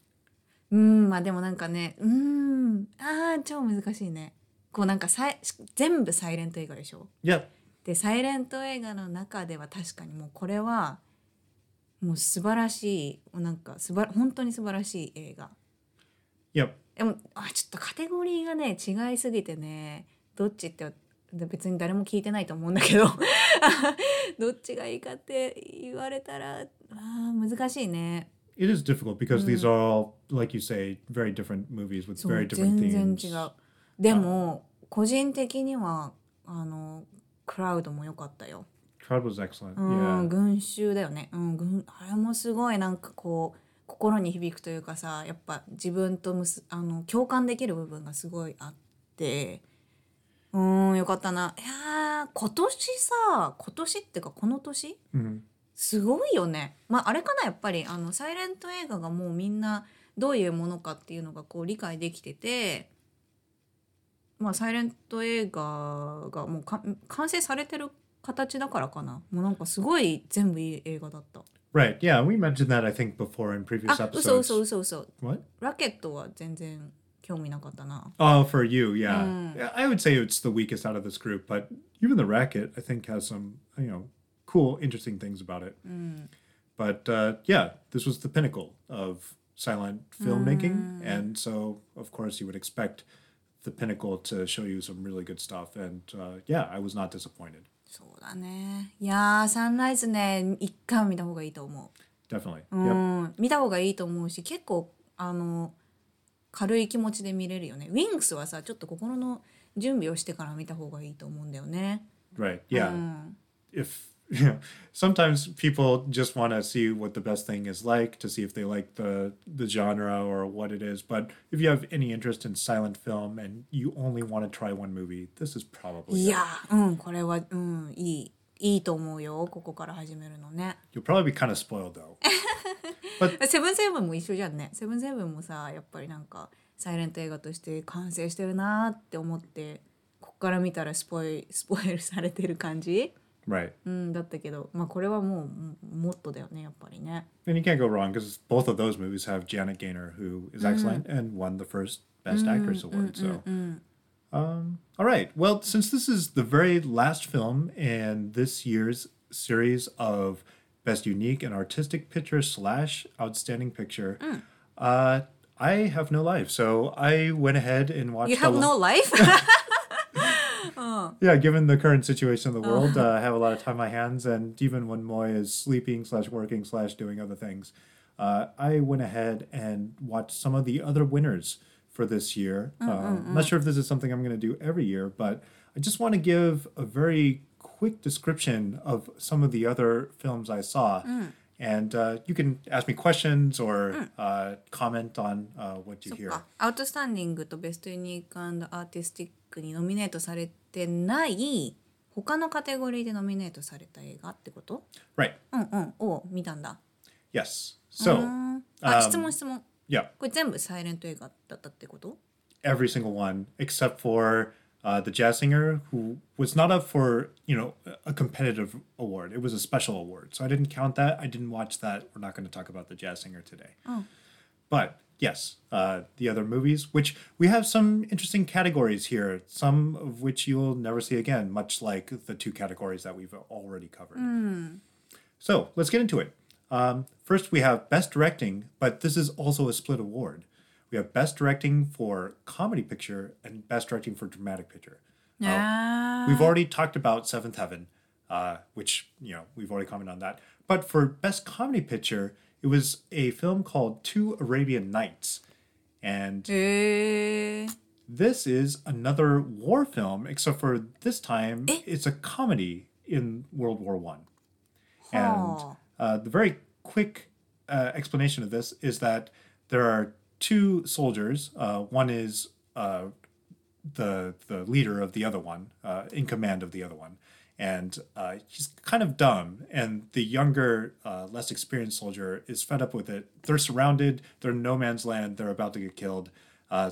[SPEAKER 1] うんまあでもなんかねうんあー超難しいねこうなんかさい全部サイレント映画でしょ
[SPEAKER 2] Yeah.
[SPEAKER 1] でサイレント映画の中では確かにもうこれはもう素晴らしいなんかすば本当に素晴らしい映画
[SPEAKER 2] Yep.
[SPEAKER 1] でもあちょっとカテゴリーがね違いすぎてねどっちってで別に誰も聞いてないと思うんだけど (laughs) どっちがいいかって言われたらあー難しいね
[SPEAKER 2] It is difficult because these are all, like you say, very different movies with very different
[SPEAKER 1] 全然
[SPEAKER 2] themes.
[SPEAKER 1] 違うでも個人的にはあのクラウドも良かったよ
[SPEAKER 2] Crowd was excellent.
[SPEAKER 1] うん、
[SPEAKER 2] Yeah.
[SPEAKER 1] 群衆だよね、うん、群あれもすごいなんかこう心に響くというかさやっぱ自分とむすあの共感できる部分がすごいあってうんよかったないやー今年さ今年っていうかこの年
[SPEAKER 2] ？Mhm.
[SPEAKER 1] すごいよね。まああれかなやっぱりあのサイレント映画がもうみんなどういうものかっていうのがこう理解できてて、まあサイレント映画がもうか完成されてる形だからかな。もうなんかすごい全部いい映画だった。
[SPEAKER 2] Right. Yeah, we mentioned that I think before in previous
[SPEAKER 1] あ、嘘
[SPEAKER 2] episodes.
[SPEAKER 1] 嘘嘘嘘。
[SPEAKER 2] What?
[SPEAKER 1] ラケットは全然 興味なかったな。
[SPEAKER 2] Oh, for you, yeah. Yeah, I would say it's the weakest out of this group, but even the racket, I think, has some you know cool, interesting things about it. But uh, yeah, this was the pinnacle of silent filmmaking, and so of course you would expect the pinnacle to show you some really good stuff. And uh, yeah, I was not disappointed.
[SPEAKER 1] そうだね。いやーサンライズね一回は見た方がいいと思う。
[SPEAKER 2] Definitely.
[SPEAKER 1] う
[SPEAKER 2] Yep.
[SPEAKER 1] ん、見た方がいいと思うし結構あの 軽い気持ちで見れるよね。ウィングスはさちょっと心の準備をしてから見た方がいいと思うんだよね。
[SPEAKER 2] Right. Yeah.
[SPEAKER 1] うん、
[SPEAKER 2] if you know sometimes people just want to see what the best thing is like to see if they like the the genre or what it is but if you have any interest in silent film and you only want to try one movie this is probably
[SPEAKER 1] い.やうんこれはうんいいいいと思うよここから始めるのね。
[SPEAKER 2] you'll probably be kind of spoiled though
[SPEAKER 1] セブンセブンも一緒じゃんね。セブンセブンもさやっぱりなんかサイレント映画として完成してるなーって思ってこっから見たらスポイスポイルされてる感じ、
[SPEAKER 2] right
[SPEAKER 1] うん、だったけどまあこれはもうももっとだよねやっぱりね。
[SPEAKER 2] and you can't go wrong because both of those movies have janet gaynor who is excellent and won the first best actress award so Um, all right. Well, since this is the very last film in this year's series of Best Unique and Artistic Picture slash Outstanding Picture, uh, I have no life. So I went ahead and watched.
[SPEAKER 1] You have no (laughs) life? (laughs)
[SPEAKER 2] Yeah, given the current situation in the world, uh, I have a lot of time on my hands, and even when Moy is sleeping slash working slash doing other things, uh, I went ahead and watched some of the other winners for this year. Uh, I'm not sure if this is something I'm going to do every year, but I just want to give a very quick description of some of the other films I saw. And uh, you can ask me questions or uh, comment on uh, what you hear.
[SPEAKER 1] あアウトスタンディングとベストユニークアーティスティックにノミネートされてない他のカテゴリーでノミネートされた映画ってこと
[SPEAKER 2] Right.
[SPEAKER 1] うんうんを見たんだ。
[SPEAKER 2] Yes. So,
[SPEAKER 1] うんあ、
[SPEAKER 2] um,
[SPEAKER 1] 質問質問。
[SPEAKER 2] yeah.
[SPEAKER 1] これ全部サイレント映画だったってこと
[SPEAKER 2] every single one except for uh, the jazz singer who was not up for you know a competitive award it was a special award so i didn't count that i didn't watch that we're not going to talk about the jazz singer today but yes uh, the other movies which we have some interesting categories here some of which you'll never see again much like the two categories that we've already covered so let's get into it. Um, first, we have Best Directing, but this is also a split award. We have Best Directing for Comedy Picture and Best Directing for Dramatic Picture.
[SPEAKER 1] Yeah. Uh, ah.
[SPEAKER 2] we've already talked about Seventh Heaven, uh, which, you know, we've already commented on that. But for Best Comedy Picture, it was a film called Two Arabian Nights. And
[SPEAKER 1] uh.
[SPEAKER 2] this is another war film, except for this time eh. it's a comedy in World War One. And uh, the very quick uh, explanation of this is that there are two soldiers. Uh, one is uh, the the leader of the other one, uh, in command of the other one, and he's kind of dumb. And the younger, less experienced soldier is fed up with it. They're surrounded. They're in no man's land. They're about to get killed.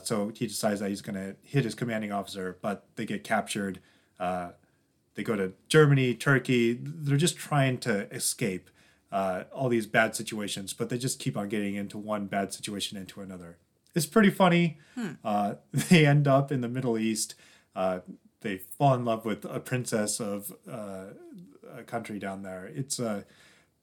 [SPEAKER 2] So he decides that he's going to hit his commanding officer, but they get captured. They go to Germany, Turkey. They're just trying to escape uh, all these bad situations, but they just keep on getting into one bad situation into another. It's pretty funny. Uh, (laughs) they end up in the Middle East. Uh, they fall in love with a princess of uh, a country down there. It's uh,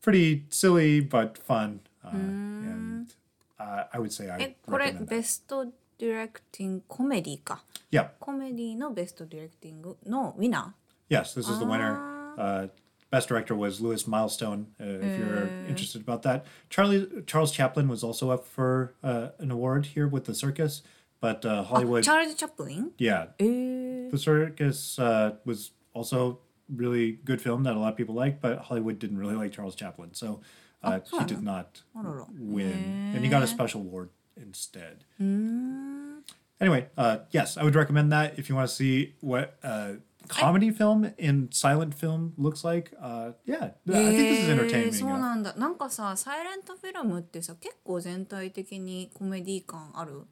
[SPEAKER 2] pretty silly but fun, uh, and uh, I would say I
[SPEAKER 1] えこれ
[SPEAKER 2] recommend that.
[SPEAKER 1] ベストディレクティングコメディか
[SPEAKER 2] Yeah.
[SPEAKER 1] コメディのベストディレクティングのウィナ
[SPEAKER 2] Yes, this is the winner. Best Director was Lewis Milestone. Uh, if you're mm. interested about that, Charlie Charles Chaplin was also up for uh, an award here with the Circus, but uh,
[SPEAKER 1] oh,
[SPEAKER 2] Hollywood.
[SPEAKER 1] Charles Chaplin.
[SPEAKER 2] Yeah,
[SPEAKER 1] eh.
[SPEAKER 2] the Circus uh, was also really good film that a lot of people liked, but Hollywood didn't really like Charles Chaplin, so uh,
[SPEAKER 1] oh,
[SPEAKER 2] he did not win, and he got a special award instead.
[SPEAKER 1] Mm.
[SPEAKER 2] Anyway, uh, yes, I would recommend that if you want to see what uh, comedy film in silent film looks like. Uh, yeah, I think this is
[SPEAKER 1] へー
[SPEAKER 2] entertaining.
[SPEAKER 1] そう
[SPEAKER 2] uh,
[SPEAKER 1] なんだなんかさサイレントフィルムってさ結構全体的にコメディ感ある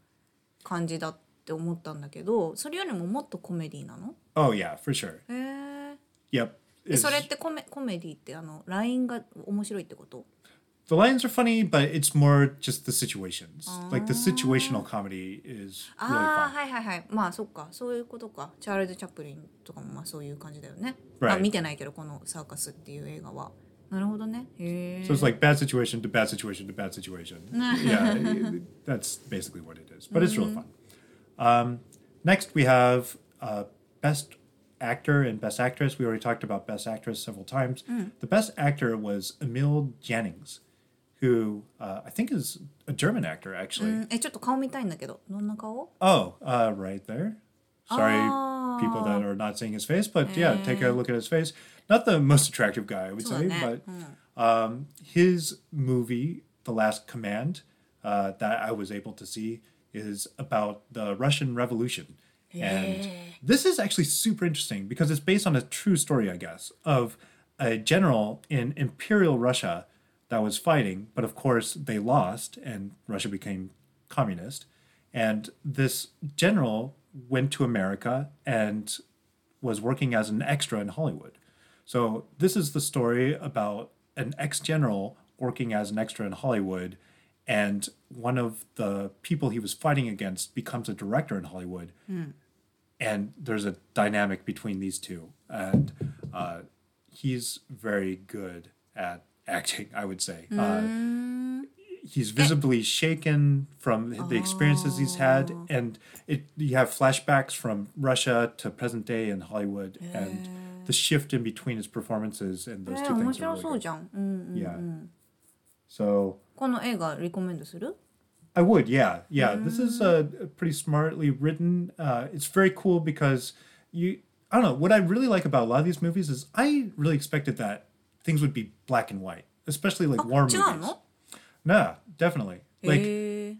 [SPEAKER 1] 感じだって思ったんだけどそれよりももっとコメディなの
[SPEAKER 2] ？Oh yeah, for sure.
[SPEAKER 1] へえ
[SPEAKER 2] Yep.
[SPEAKER 1] それってコメコメディってあのラインが面白いってこと？
[SPEAKER 2] the lines are funny, but it's more just the situations. Like the situational oh. comedy is ah, really
[SPEAKER 1] fun. あはいはいはいまあそっかそういうことかチャールズ・チャップリンとかもまあそういう感じだよね、
[SPEAKER 2] Right.
[SPEAKER 1] あ見てないけどこの「サーカス」っていう映画はなるほどねへえ
[SPEAKER 2] So it's like bad situation to bad situation to bad situation. (laughs) yeah, that's basically what it is. But it's really mm-hmm. fun. Um, next, we have uh, Best Actor and Best Actress. We already talked about Best Actress several times. Mm. The Best Actor was Emil Jannings who uh, I think is a German actor, actually.
[SPEAKER 1] うんえちょっと顔見たいんだけどどんな顔
[SPEAKER 2] Oh, uh, right there. Sorry, people that are not seeing his face, but yeah, take a look at his face. Not the most attractive guy, I would say,
[SPEAKER 1] そうだね
[SPEAKER 2] but um, his movie, The Last Command, uh, that I was able to see, is about the Russian Revolution. And this is actually super interesting because it's based on a true story, I guess, of a general in Imperial Russia that was fighting, but of course they lost and Russia became communist. And this general went to America and was working as an extra in Hollywood. So this is the story about an ex-general working as an extra in Hollywood, and one of the people he was fighting against becomes a director in Hollywood, and there's a dynamic between these two, and uh, he's very good at acting. I would say. Uh, he's visibly shaken from the experiences he's had and it you have flashbacks from Russia to present day in Hollywood and the shift in between his performances and
[SPEAKER 1] え
[SPEAKER 2] those
[SPEAKER 1] ー
[SPEAKER 2] two
[SPEAKER 1] 面
[SPEAKER 2] things
[SPEAKER 1] 白
[SPEAKER 2] are
[SPEAKER 1] そう
[SPEAKER 2] really
[SPEAKER 1] じゃん、うんうん、
[SPEAKER 2] good. Yeah. So
[SPEAKER 1] この映画リコメンドする
[SPEAKER 2] I would, yeah, yeah. This is uh, pretty smartly written. Uh, it's very cool because you, I don't know, what I really like about a lot of these movies is I really expected that things would be black and white, especially like war
[SPEAKER 1] 違う
[SPEAKER 2] movies.
[SPEAKER 1] の
[SPEAKER 2] Nah, definitely. Like
[SPEAKER 1] へえ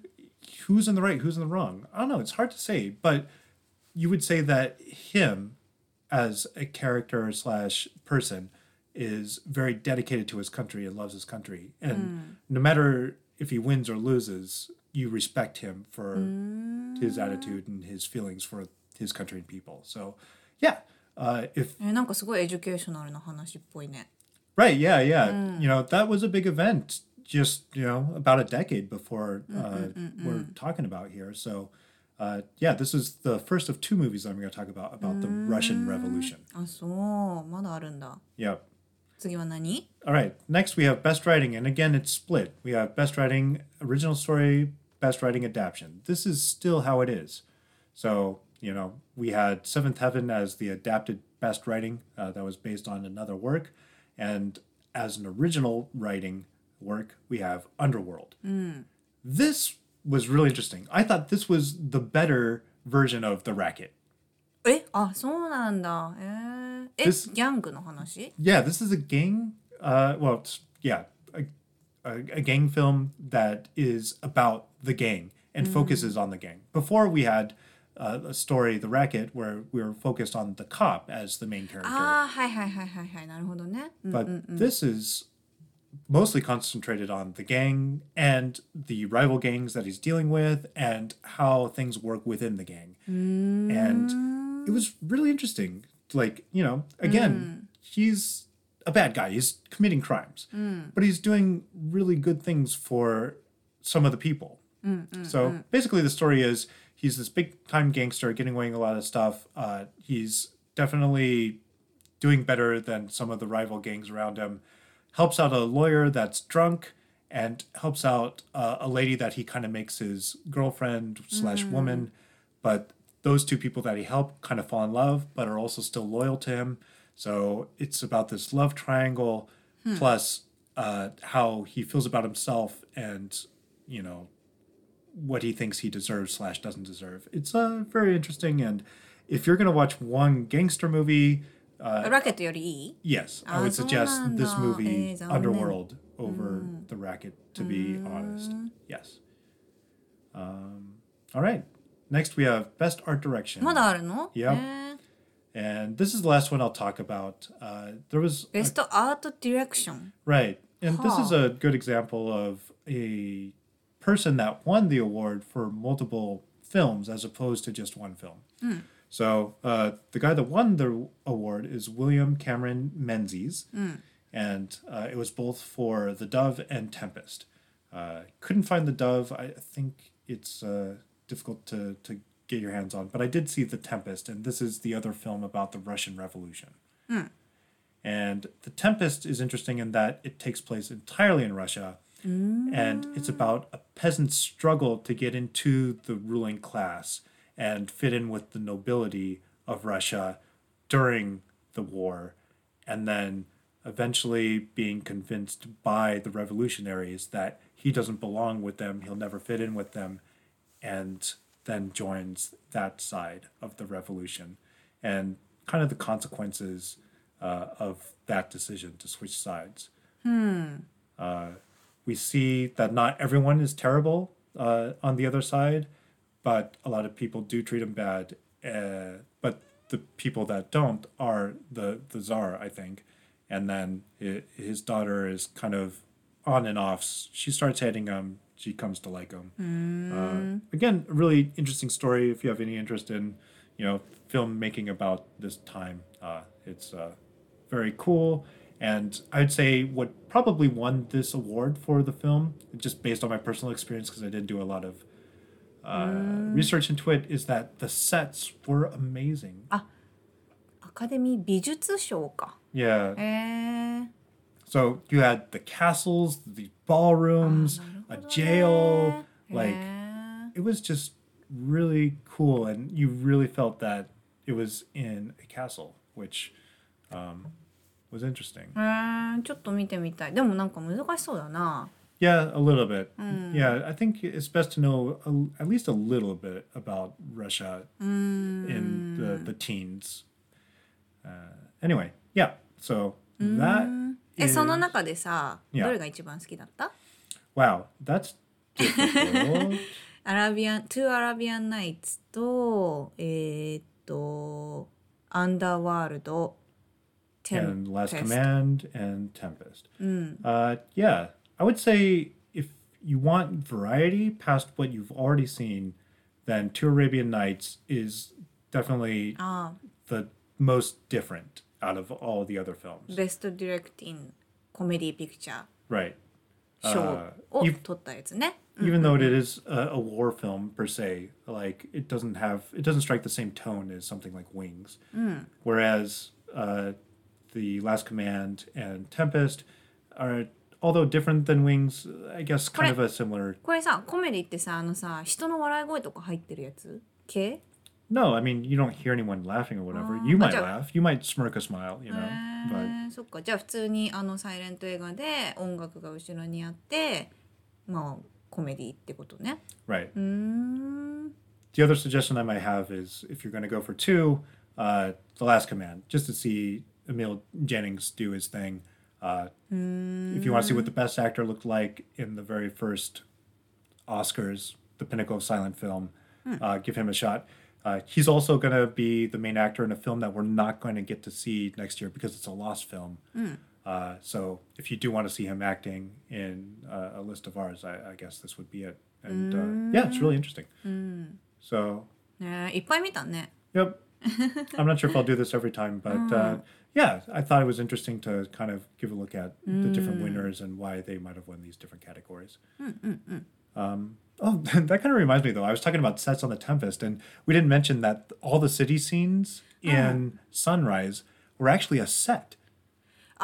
[SPEAKER 2] who's in the right, who's in the wrong. I don't know. It's hard to say, but you would say that him, as a character slash person, is very dedicated to his country and loves his country. And no matter if he wins or loses, you respect him for his attitude and his feelings for his country and people. So, yeah. Uh, if
[SPEAKER 1] えーなんかすごいエデュケーショナルな話っぽいね
[SPEAKER 2] Right. Yeah. Yeah. You know, that was a big event just, you know, about a decade before uh, we're talking about here. So, uh, yeah, this is the first of two movies I'm going to talk about about the Russian Revolution.
[SPEAKER 1] あそうまだあるんだ
[SPEAKER 2] Yep.
[SPEAKER 1] 次は何
[SPEAKER 2] All right. Next, we have best writing. And again, it's split. We have best writing, original story, best writing adaptation. This is still how it is. So, you know, we had Seventh Heaven as the adapted best writing uh, that was based on another work. And as an original writing work, we have Underworld. This was really interesting. I thought this was the better version of The Racket.
[SPEAKER 1] えあそうなんだえー、え
[SPEAKER 2] This-
[SPEAKER 1] ギャングの話
[SPEAKER 2] Yeah, this is a gang. Uh, well, it's, yeah, a, a, a gang film that is about the gang and focuses on the gang. Before we had uh, a story, The Racket, where we were focused on the cop as the main character.
[SPEAKER 1] ああはいはいはいはいはいなるほどね、うん
[SPEAKER 2] but this is mostly concentrated on the gang and the rival gangs that he's dealing with and how things work within the gang. And it was really interesting. Like, you know, again, he's a bad guy. He's committing crimes, but he's doing really good things for some of the people. so basically, the story is he's this big time gangster getting away with a lot of stuff. Uh, he's definitely doing better than some of the rival gangs around him. Helps out a lawyer that's drunk and helps out uh, a lady that he kind of makes his girlfriend slash woman. But those two people that he helped kind of fall in love, but are also still loyal to him. So it's about this love triangle plus uh, how he feels about himself and, you know, what he thinks he deserves slash doesn't deserve. It's uh, very interesting. And if you're going to watch one gangster movie Uh,
[SPEAKER 1] ラケットよりいい
[SPEAKER 2] yes, I
[SPEAKER 1] あ、
[SPEAKER 2] would
[SPEAKER 1] そう
[SPEAKER 2] suggest
[SPEAKER 1] なん
[SPEAKER 2] this
[SPEAKER 1] だ。
[SPEAKER 2] movie
[SPEAKER 1] えー、残念。
[SPEAKER 2] Underworld over The Racket. To be honest, yes. Um, all right. Next, we have Best Art Direction.
[SPEAKER 1] まだあるの
[SPEAKER 2] Yep.
[SPEAKER 1] えー
[SPEAKER 2] And this is the last one I'll talk about. Uh, there was
[SPEAKER 1] ベストアートディレクション
[SPEAKER 2] right, and this is
[SPEAKER 1] Huh.
[SPEAKER 2] a good example of a person that won the award for multiple films as opposed to just one film. So uh, the guy that won the award is William Cameron Menzies, and uh, it was both for The Dove and Tempest. Uh, couldn't find The Dove. I think it's uh, difficult to to get your hands on, but I did see The Tempest, and this is the other film about the Russian Revolution. And The Tempest is interesting in that it takes place entirely in Russia, and it's about a peasant's struggle to get into the ruling class and fit in with the nobility of Russia during the war, and then eventually being convinced by the revolutionaries that he doesn't belong with them, he'll never fit in with them, and then joins that side of the revolution, and kind of the consequences uh, of that decision to switch sides. Uh, we see that not everyone is terrible uh, on the other side, but a lot of people do treat him bad. Uh, but the people that don't are the the czar, I think. And then i his daughter is kind of on and off. She starts hating him. She comes to like him. Uh, again, really interesting story. If you have any interest in, you know, filmmaking about this time, uh, it's uh, very cool. And I'd say what probably won this award for the film, just based on my personal experience, because I did do a lot of uh, research into it, is that the sets were amazing.
[SPEAKER 1] アカデミー美術賞か
[SPEAKER 2] Yeah.
[SPEAKER 1] へえ
[SPEAKER 2] So you had the castles, the ballrooms, a jail.
[SPEAKER 1] へ
[SPEAKER 2] Like
[SPEAKER 1] え
[SPEAKER 2] it was just really cool, and you really felt that it was in a castle, which um, was interesting.
[SPEAKER 1] へえちょっと見てみたいでもなんか難しそうだな
[SPEAKER 2] Yeah, a little bit. Yeah, I think it's best to know a, at least a little bit about Russia in the, the teens. Uh, anyway, yeah. So that
[SPEAKER 1] え
[SPEAKER 2] is
[SPEAKER 1] その中でさ
[SPEAKER 2] Yeah.
[SPEAKER 1] どれが一番好きだった
[SPEAKER 2] wow. That's difficult. (laughs)
[SPEAKER 1] アラビアン、トゥアラビアンナイツと、えーっと、アンダーワールド、テ
[SPEAKER 2] and Last Command and Tempest. Mm. Uh, yeah, I would say if you want variety past what you've already seen, then Two Arabian Knights is definitely
[SPEAKER 1] oh.
[SPEAKER 2] the most different out of all the other films.
[SPEAKER 1] Best Directing Comedy Picture.
[SPEAKER 2] Right. Uh,
[SPEAKER 1] even, mm-hmm.
[SPEAKER 2] even though it is a, a, war film per se, like it doesn't have it doesn't strike the same tone as something like Wings. Mm. Whereas uh, the Last Command and Tempest are, although different than Wings, I guess kind of a similar
[SPEAKER 1] これさ、コメディってさ、あのさ、人の笑い声とか入ってるやつ系
[SPEAKER 2] No, I mean you don't hear anyone laughing or whatever. you might
[SPEAKER 1] Ah,
[SPEAKER 2] laugh. You might smirk a smile, you know.
[SPEAKER 1] へ
[SPEAKER 2] But
[SPEAKER 1] ーそっかじゃあ普通にあのサイレント映画で音楽が後ろにあってまあコメディってことね
[SPEAKER 2] right.
[SPEAKER 1] うーん
[SPEAKER 2] The other suggestion I might have is if you're going to go for two, uh, The Last Command, just to see Emil Jannings do his thing. Uh, mm. If you want to see what the best actor looked like in the very first Oscars, the pinnacle of silent film, mm. uh, give him a shot. Uh, he's also going to be the main actor in a film that we're not going to get to see next year because it's a lost film. Mm. so if you do want to see him acting in uh, a list of ours, I, I guess this would be it. And uh, yeah, it's really interesting.
[SPEAKER 1] Hmm. So. Yeah,
[SPEAKER 2] Yep. (laughs) I'm not sure if I'll do this every time, but uh, yeah, I thought it was interesting to kind of give a look at the different winners and why they might have won these different categories. Um, oh, (laughs) that kind of reminds me though. I was talking about sets on the Tempest, and we didn't mention that all the city scenes in Sunrise were actually a set.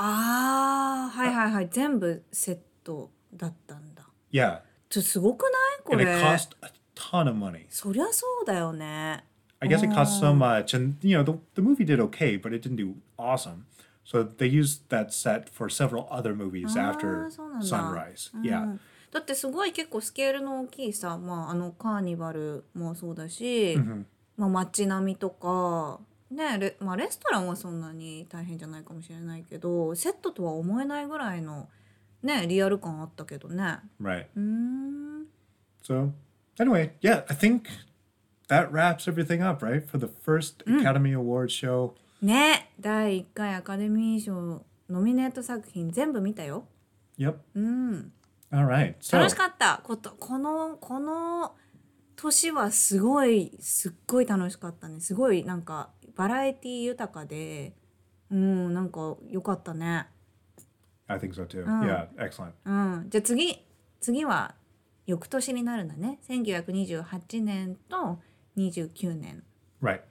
[SPEAKER 1] ああはいはいはい全部セットだったんだ
[SPEAKER 2] Yeah,
[SPEAKER 1] ちょすごくないこ
[SPEAKER 2] and
[SPEAKER 1] れ
[SPEAKER 2] it cost a ton of money.
[SPEAKER 1] そりゃそうだよね
[SPEAKER 2] I guess it cost so much, and you know the the movie did okay, but it didn't do awesome. So they used that set for several other movies after。Sunrise. Yeah,
[SPEAKER 1] だってすごい結構スケールの大きいさ、まあ、あのカーニバルもそうだし、まあ、街並みとかねレ,、まあ、レストランはそんなに大変じゃないかもしれないけどセットとは思えないぐらいのねリアル感あったけどね
[SPEAKER 2] Right.
[SPEAKER 1] うーん
[SPEAKER 2] So, anyway, yeah, I think that wraps everything up, right? For the first Academy Awards show.
[SPEAKER 1] ね第1回アカデミー賞ノミネート作品全部見たよ
[SPEAKER 2] Yep.
[SPEAKER 1] うん
[SPEAKER 2] All right. So,
[SPEAKER 1] 楽しかったことこのこの年はすごいすっごい楽しかったねすごいなんかバラエティ豊かでうんなんか良かったね
[SPEAKER 2] I think so too. Yeah, excellent.
[SPEAKER 1] うんじゃあ次次は翌年になるんだね1928年と29年
[SPEAKER 2] Right.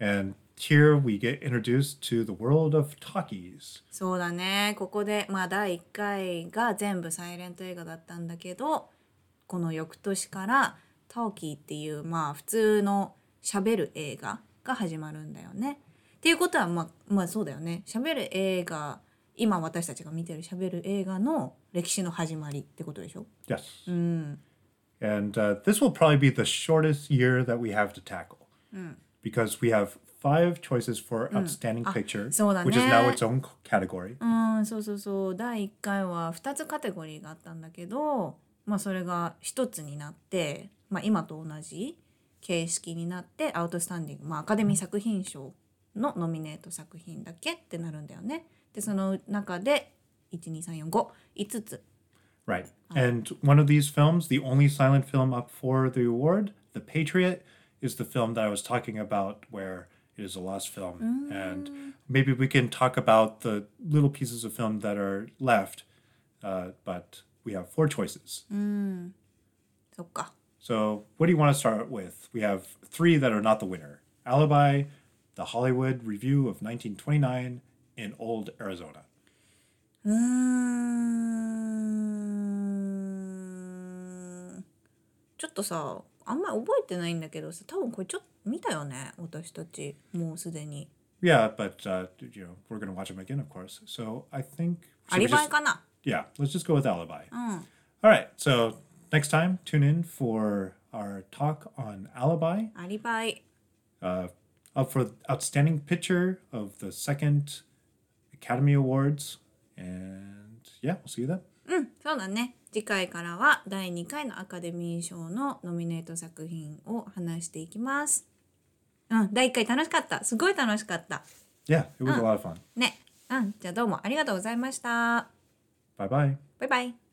[SPEAKER 2] And here we get introduced to the world of talkies.
[SPEAKER 1] そうだねここでまあ第1回が全部サイレント映画だったんだけどこの翌年から「トーキー」っていうまあ普通のしゃべる映画が始まるんだよね。っていうことはまあまあそうだよねしゃべる映画今私たちが見てるしゃべる映画の歴史の始まりってことでしょ
[SPEAKER 2] ？Yes.
[SPEAKER 1] うん。
[SPEAKER 2] And uh, this will probably be the shortest year that we have to tackle because we have five choices for outstanding picture, which is now its own category.
[SPEAKER 1] うんそうそうそう第1回は2つカテゴリーがあったんだけど、まあ、それが1つになって、まあ、今と同じ形式になってアウトスタンディング、まあ、アカデミー作品賞のノミネート作品だけってなるんだよね。でその中で12345つ
[SPEAKER 2] Right. And one of these films, the only silent film up for the award, The Patriot, is the film that I was talking about where it is a lost film. Mm. And maybe we can talk about the little pieces of film that are left, uh, but we have four choices.
[SPEAKER 1] Mm.
[SPEAKER 2] So, what do you want to start with? We have three that are not the winner Alibi, The Hollywood Revue of 1929, and Old Arizona.
[SPEAKER 1] Mm. ちょっとさあんまり覚えてないんだけどさ多分これちょっと見たよね私たちもうすでに
[SPEAKER 2] Yeah, but uh, you know we're gonna watch them again, of course. So I think
[SPEAKER 1] ア
[SPEAKER 2] should we
[SPEAKER 1] リバイ
[SPEAKER 2] just-
[SPEAKER 1] かな
[SPEAKER 2] yeah, let's just go with alibi.
[SPEAKER 1] うん
[SPEAKER 2] All right, so next time tune in for our talk on alibi,
[SPEAKER 1] アリバイ
[SPEAKER 2] uh, up for outstanding picture of the second Academy Awards, and yeah, we'll see you then.
[SPEAKER 1] うんそうだね次回からは第2回のアカデミー賞のノミネート作品を話していきます。うん第1回楽しかった。すごい楽しかった。
[SPEAKER 2] Yeah, it was a lot of fun.
[SPEAKER 1] ね。うん。じゃあどうもありがとうございました。
[SPEAKER 2] Bye bye.
[SPEAKER 1] バイバイ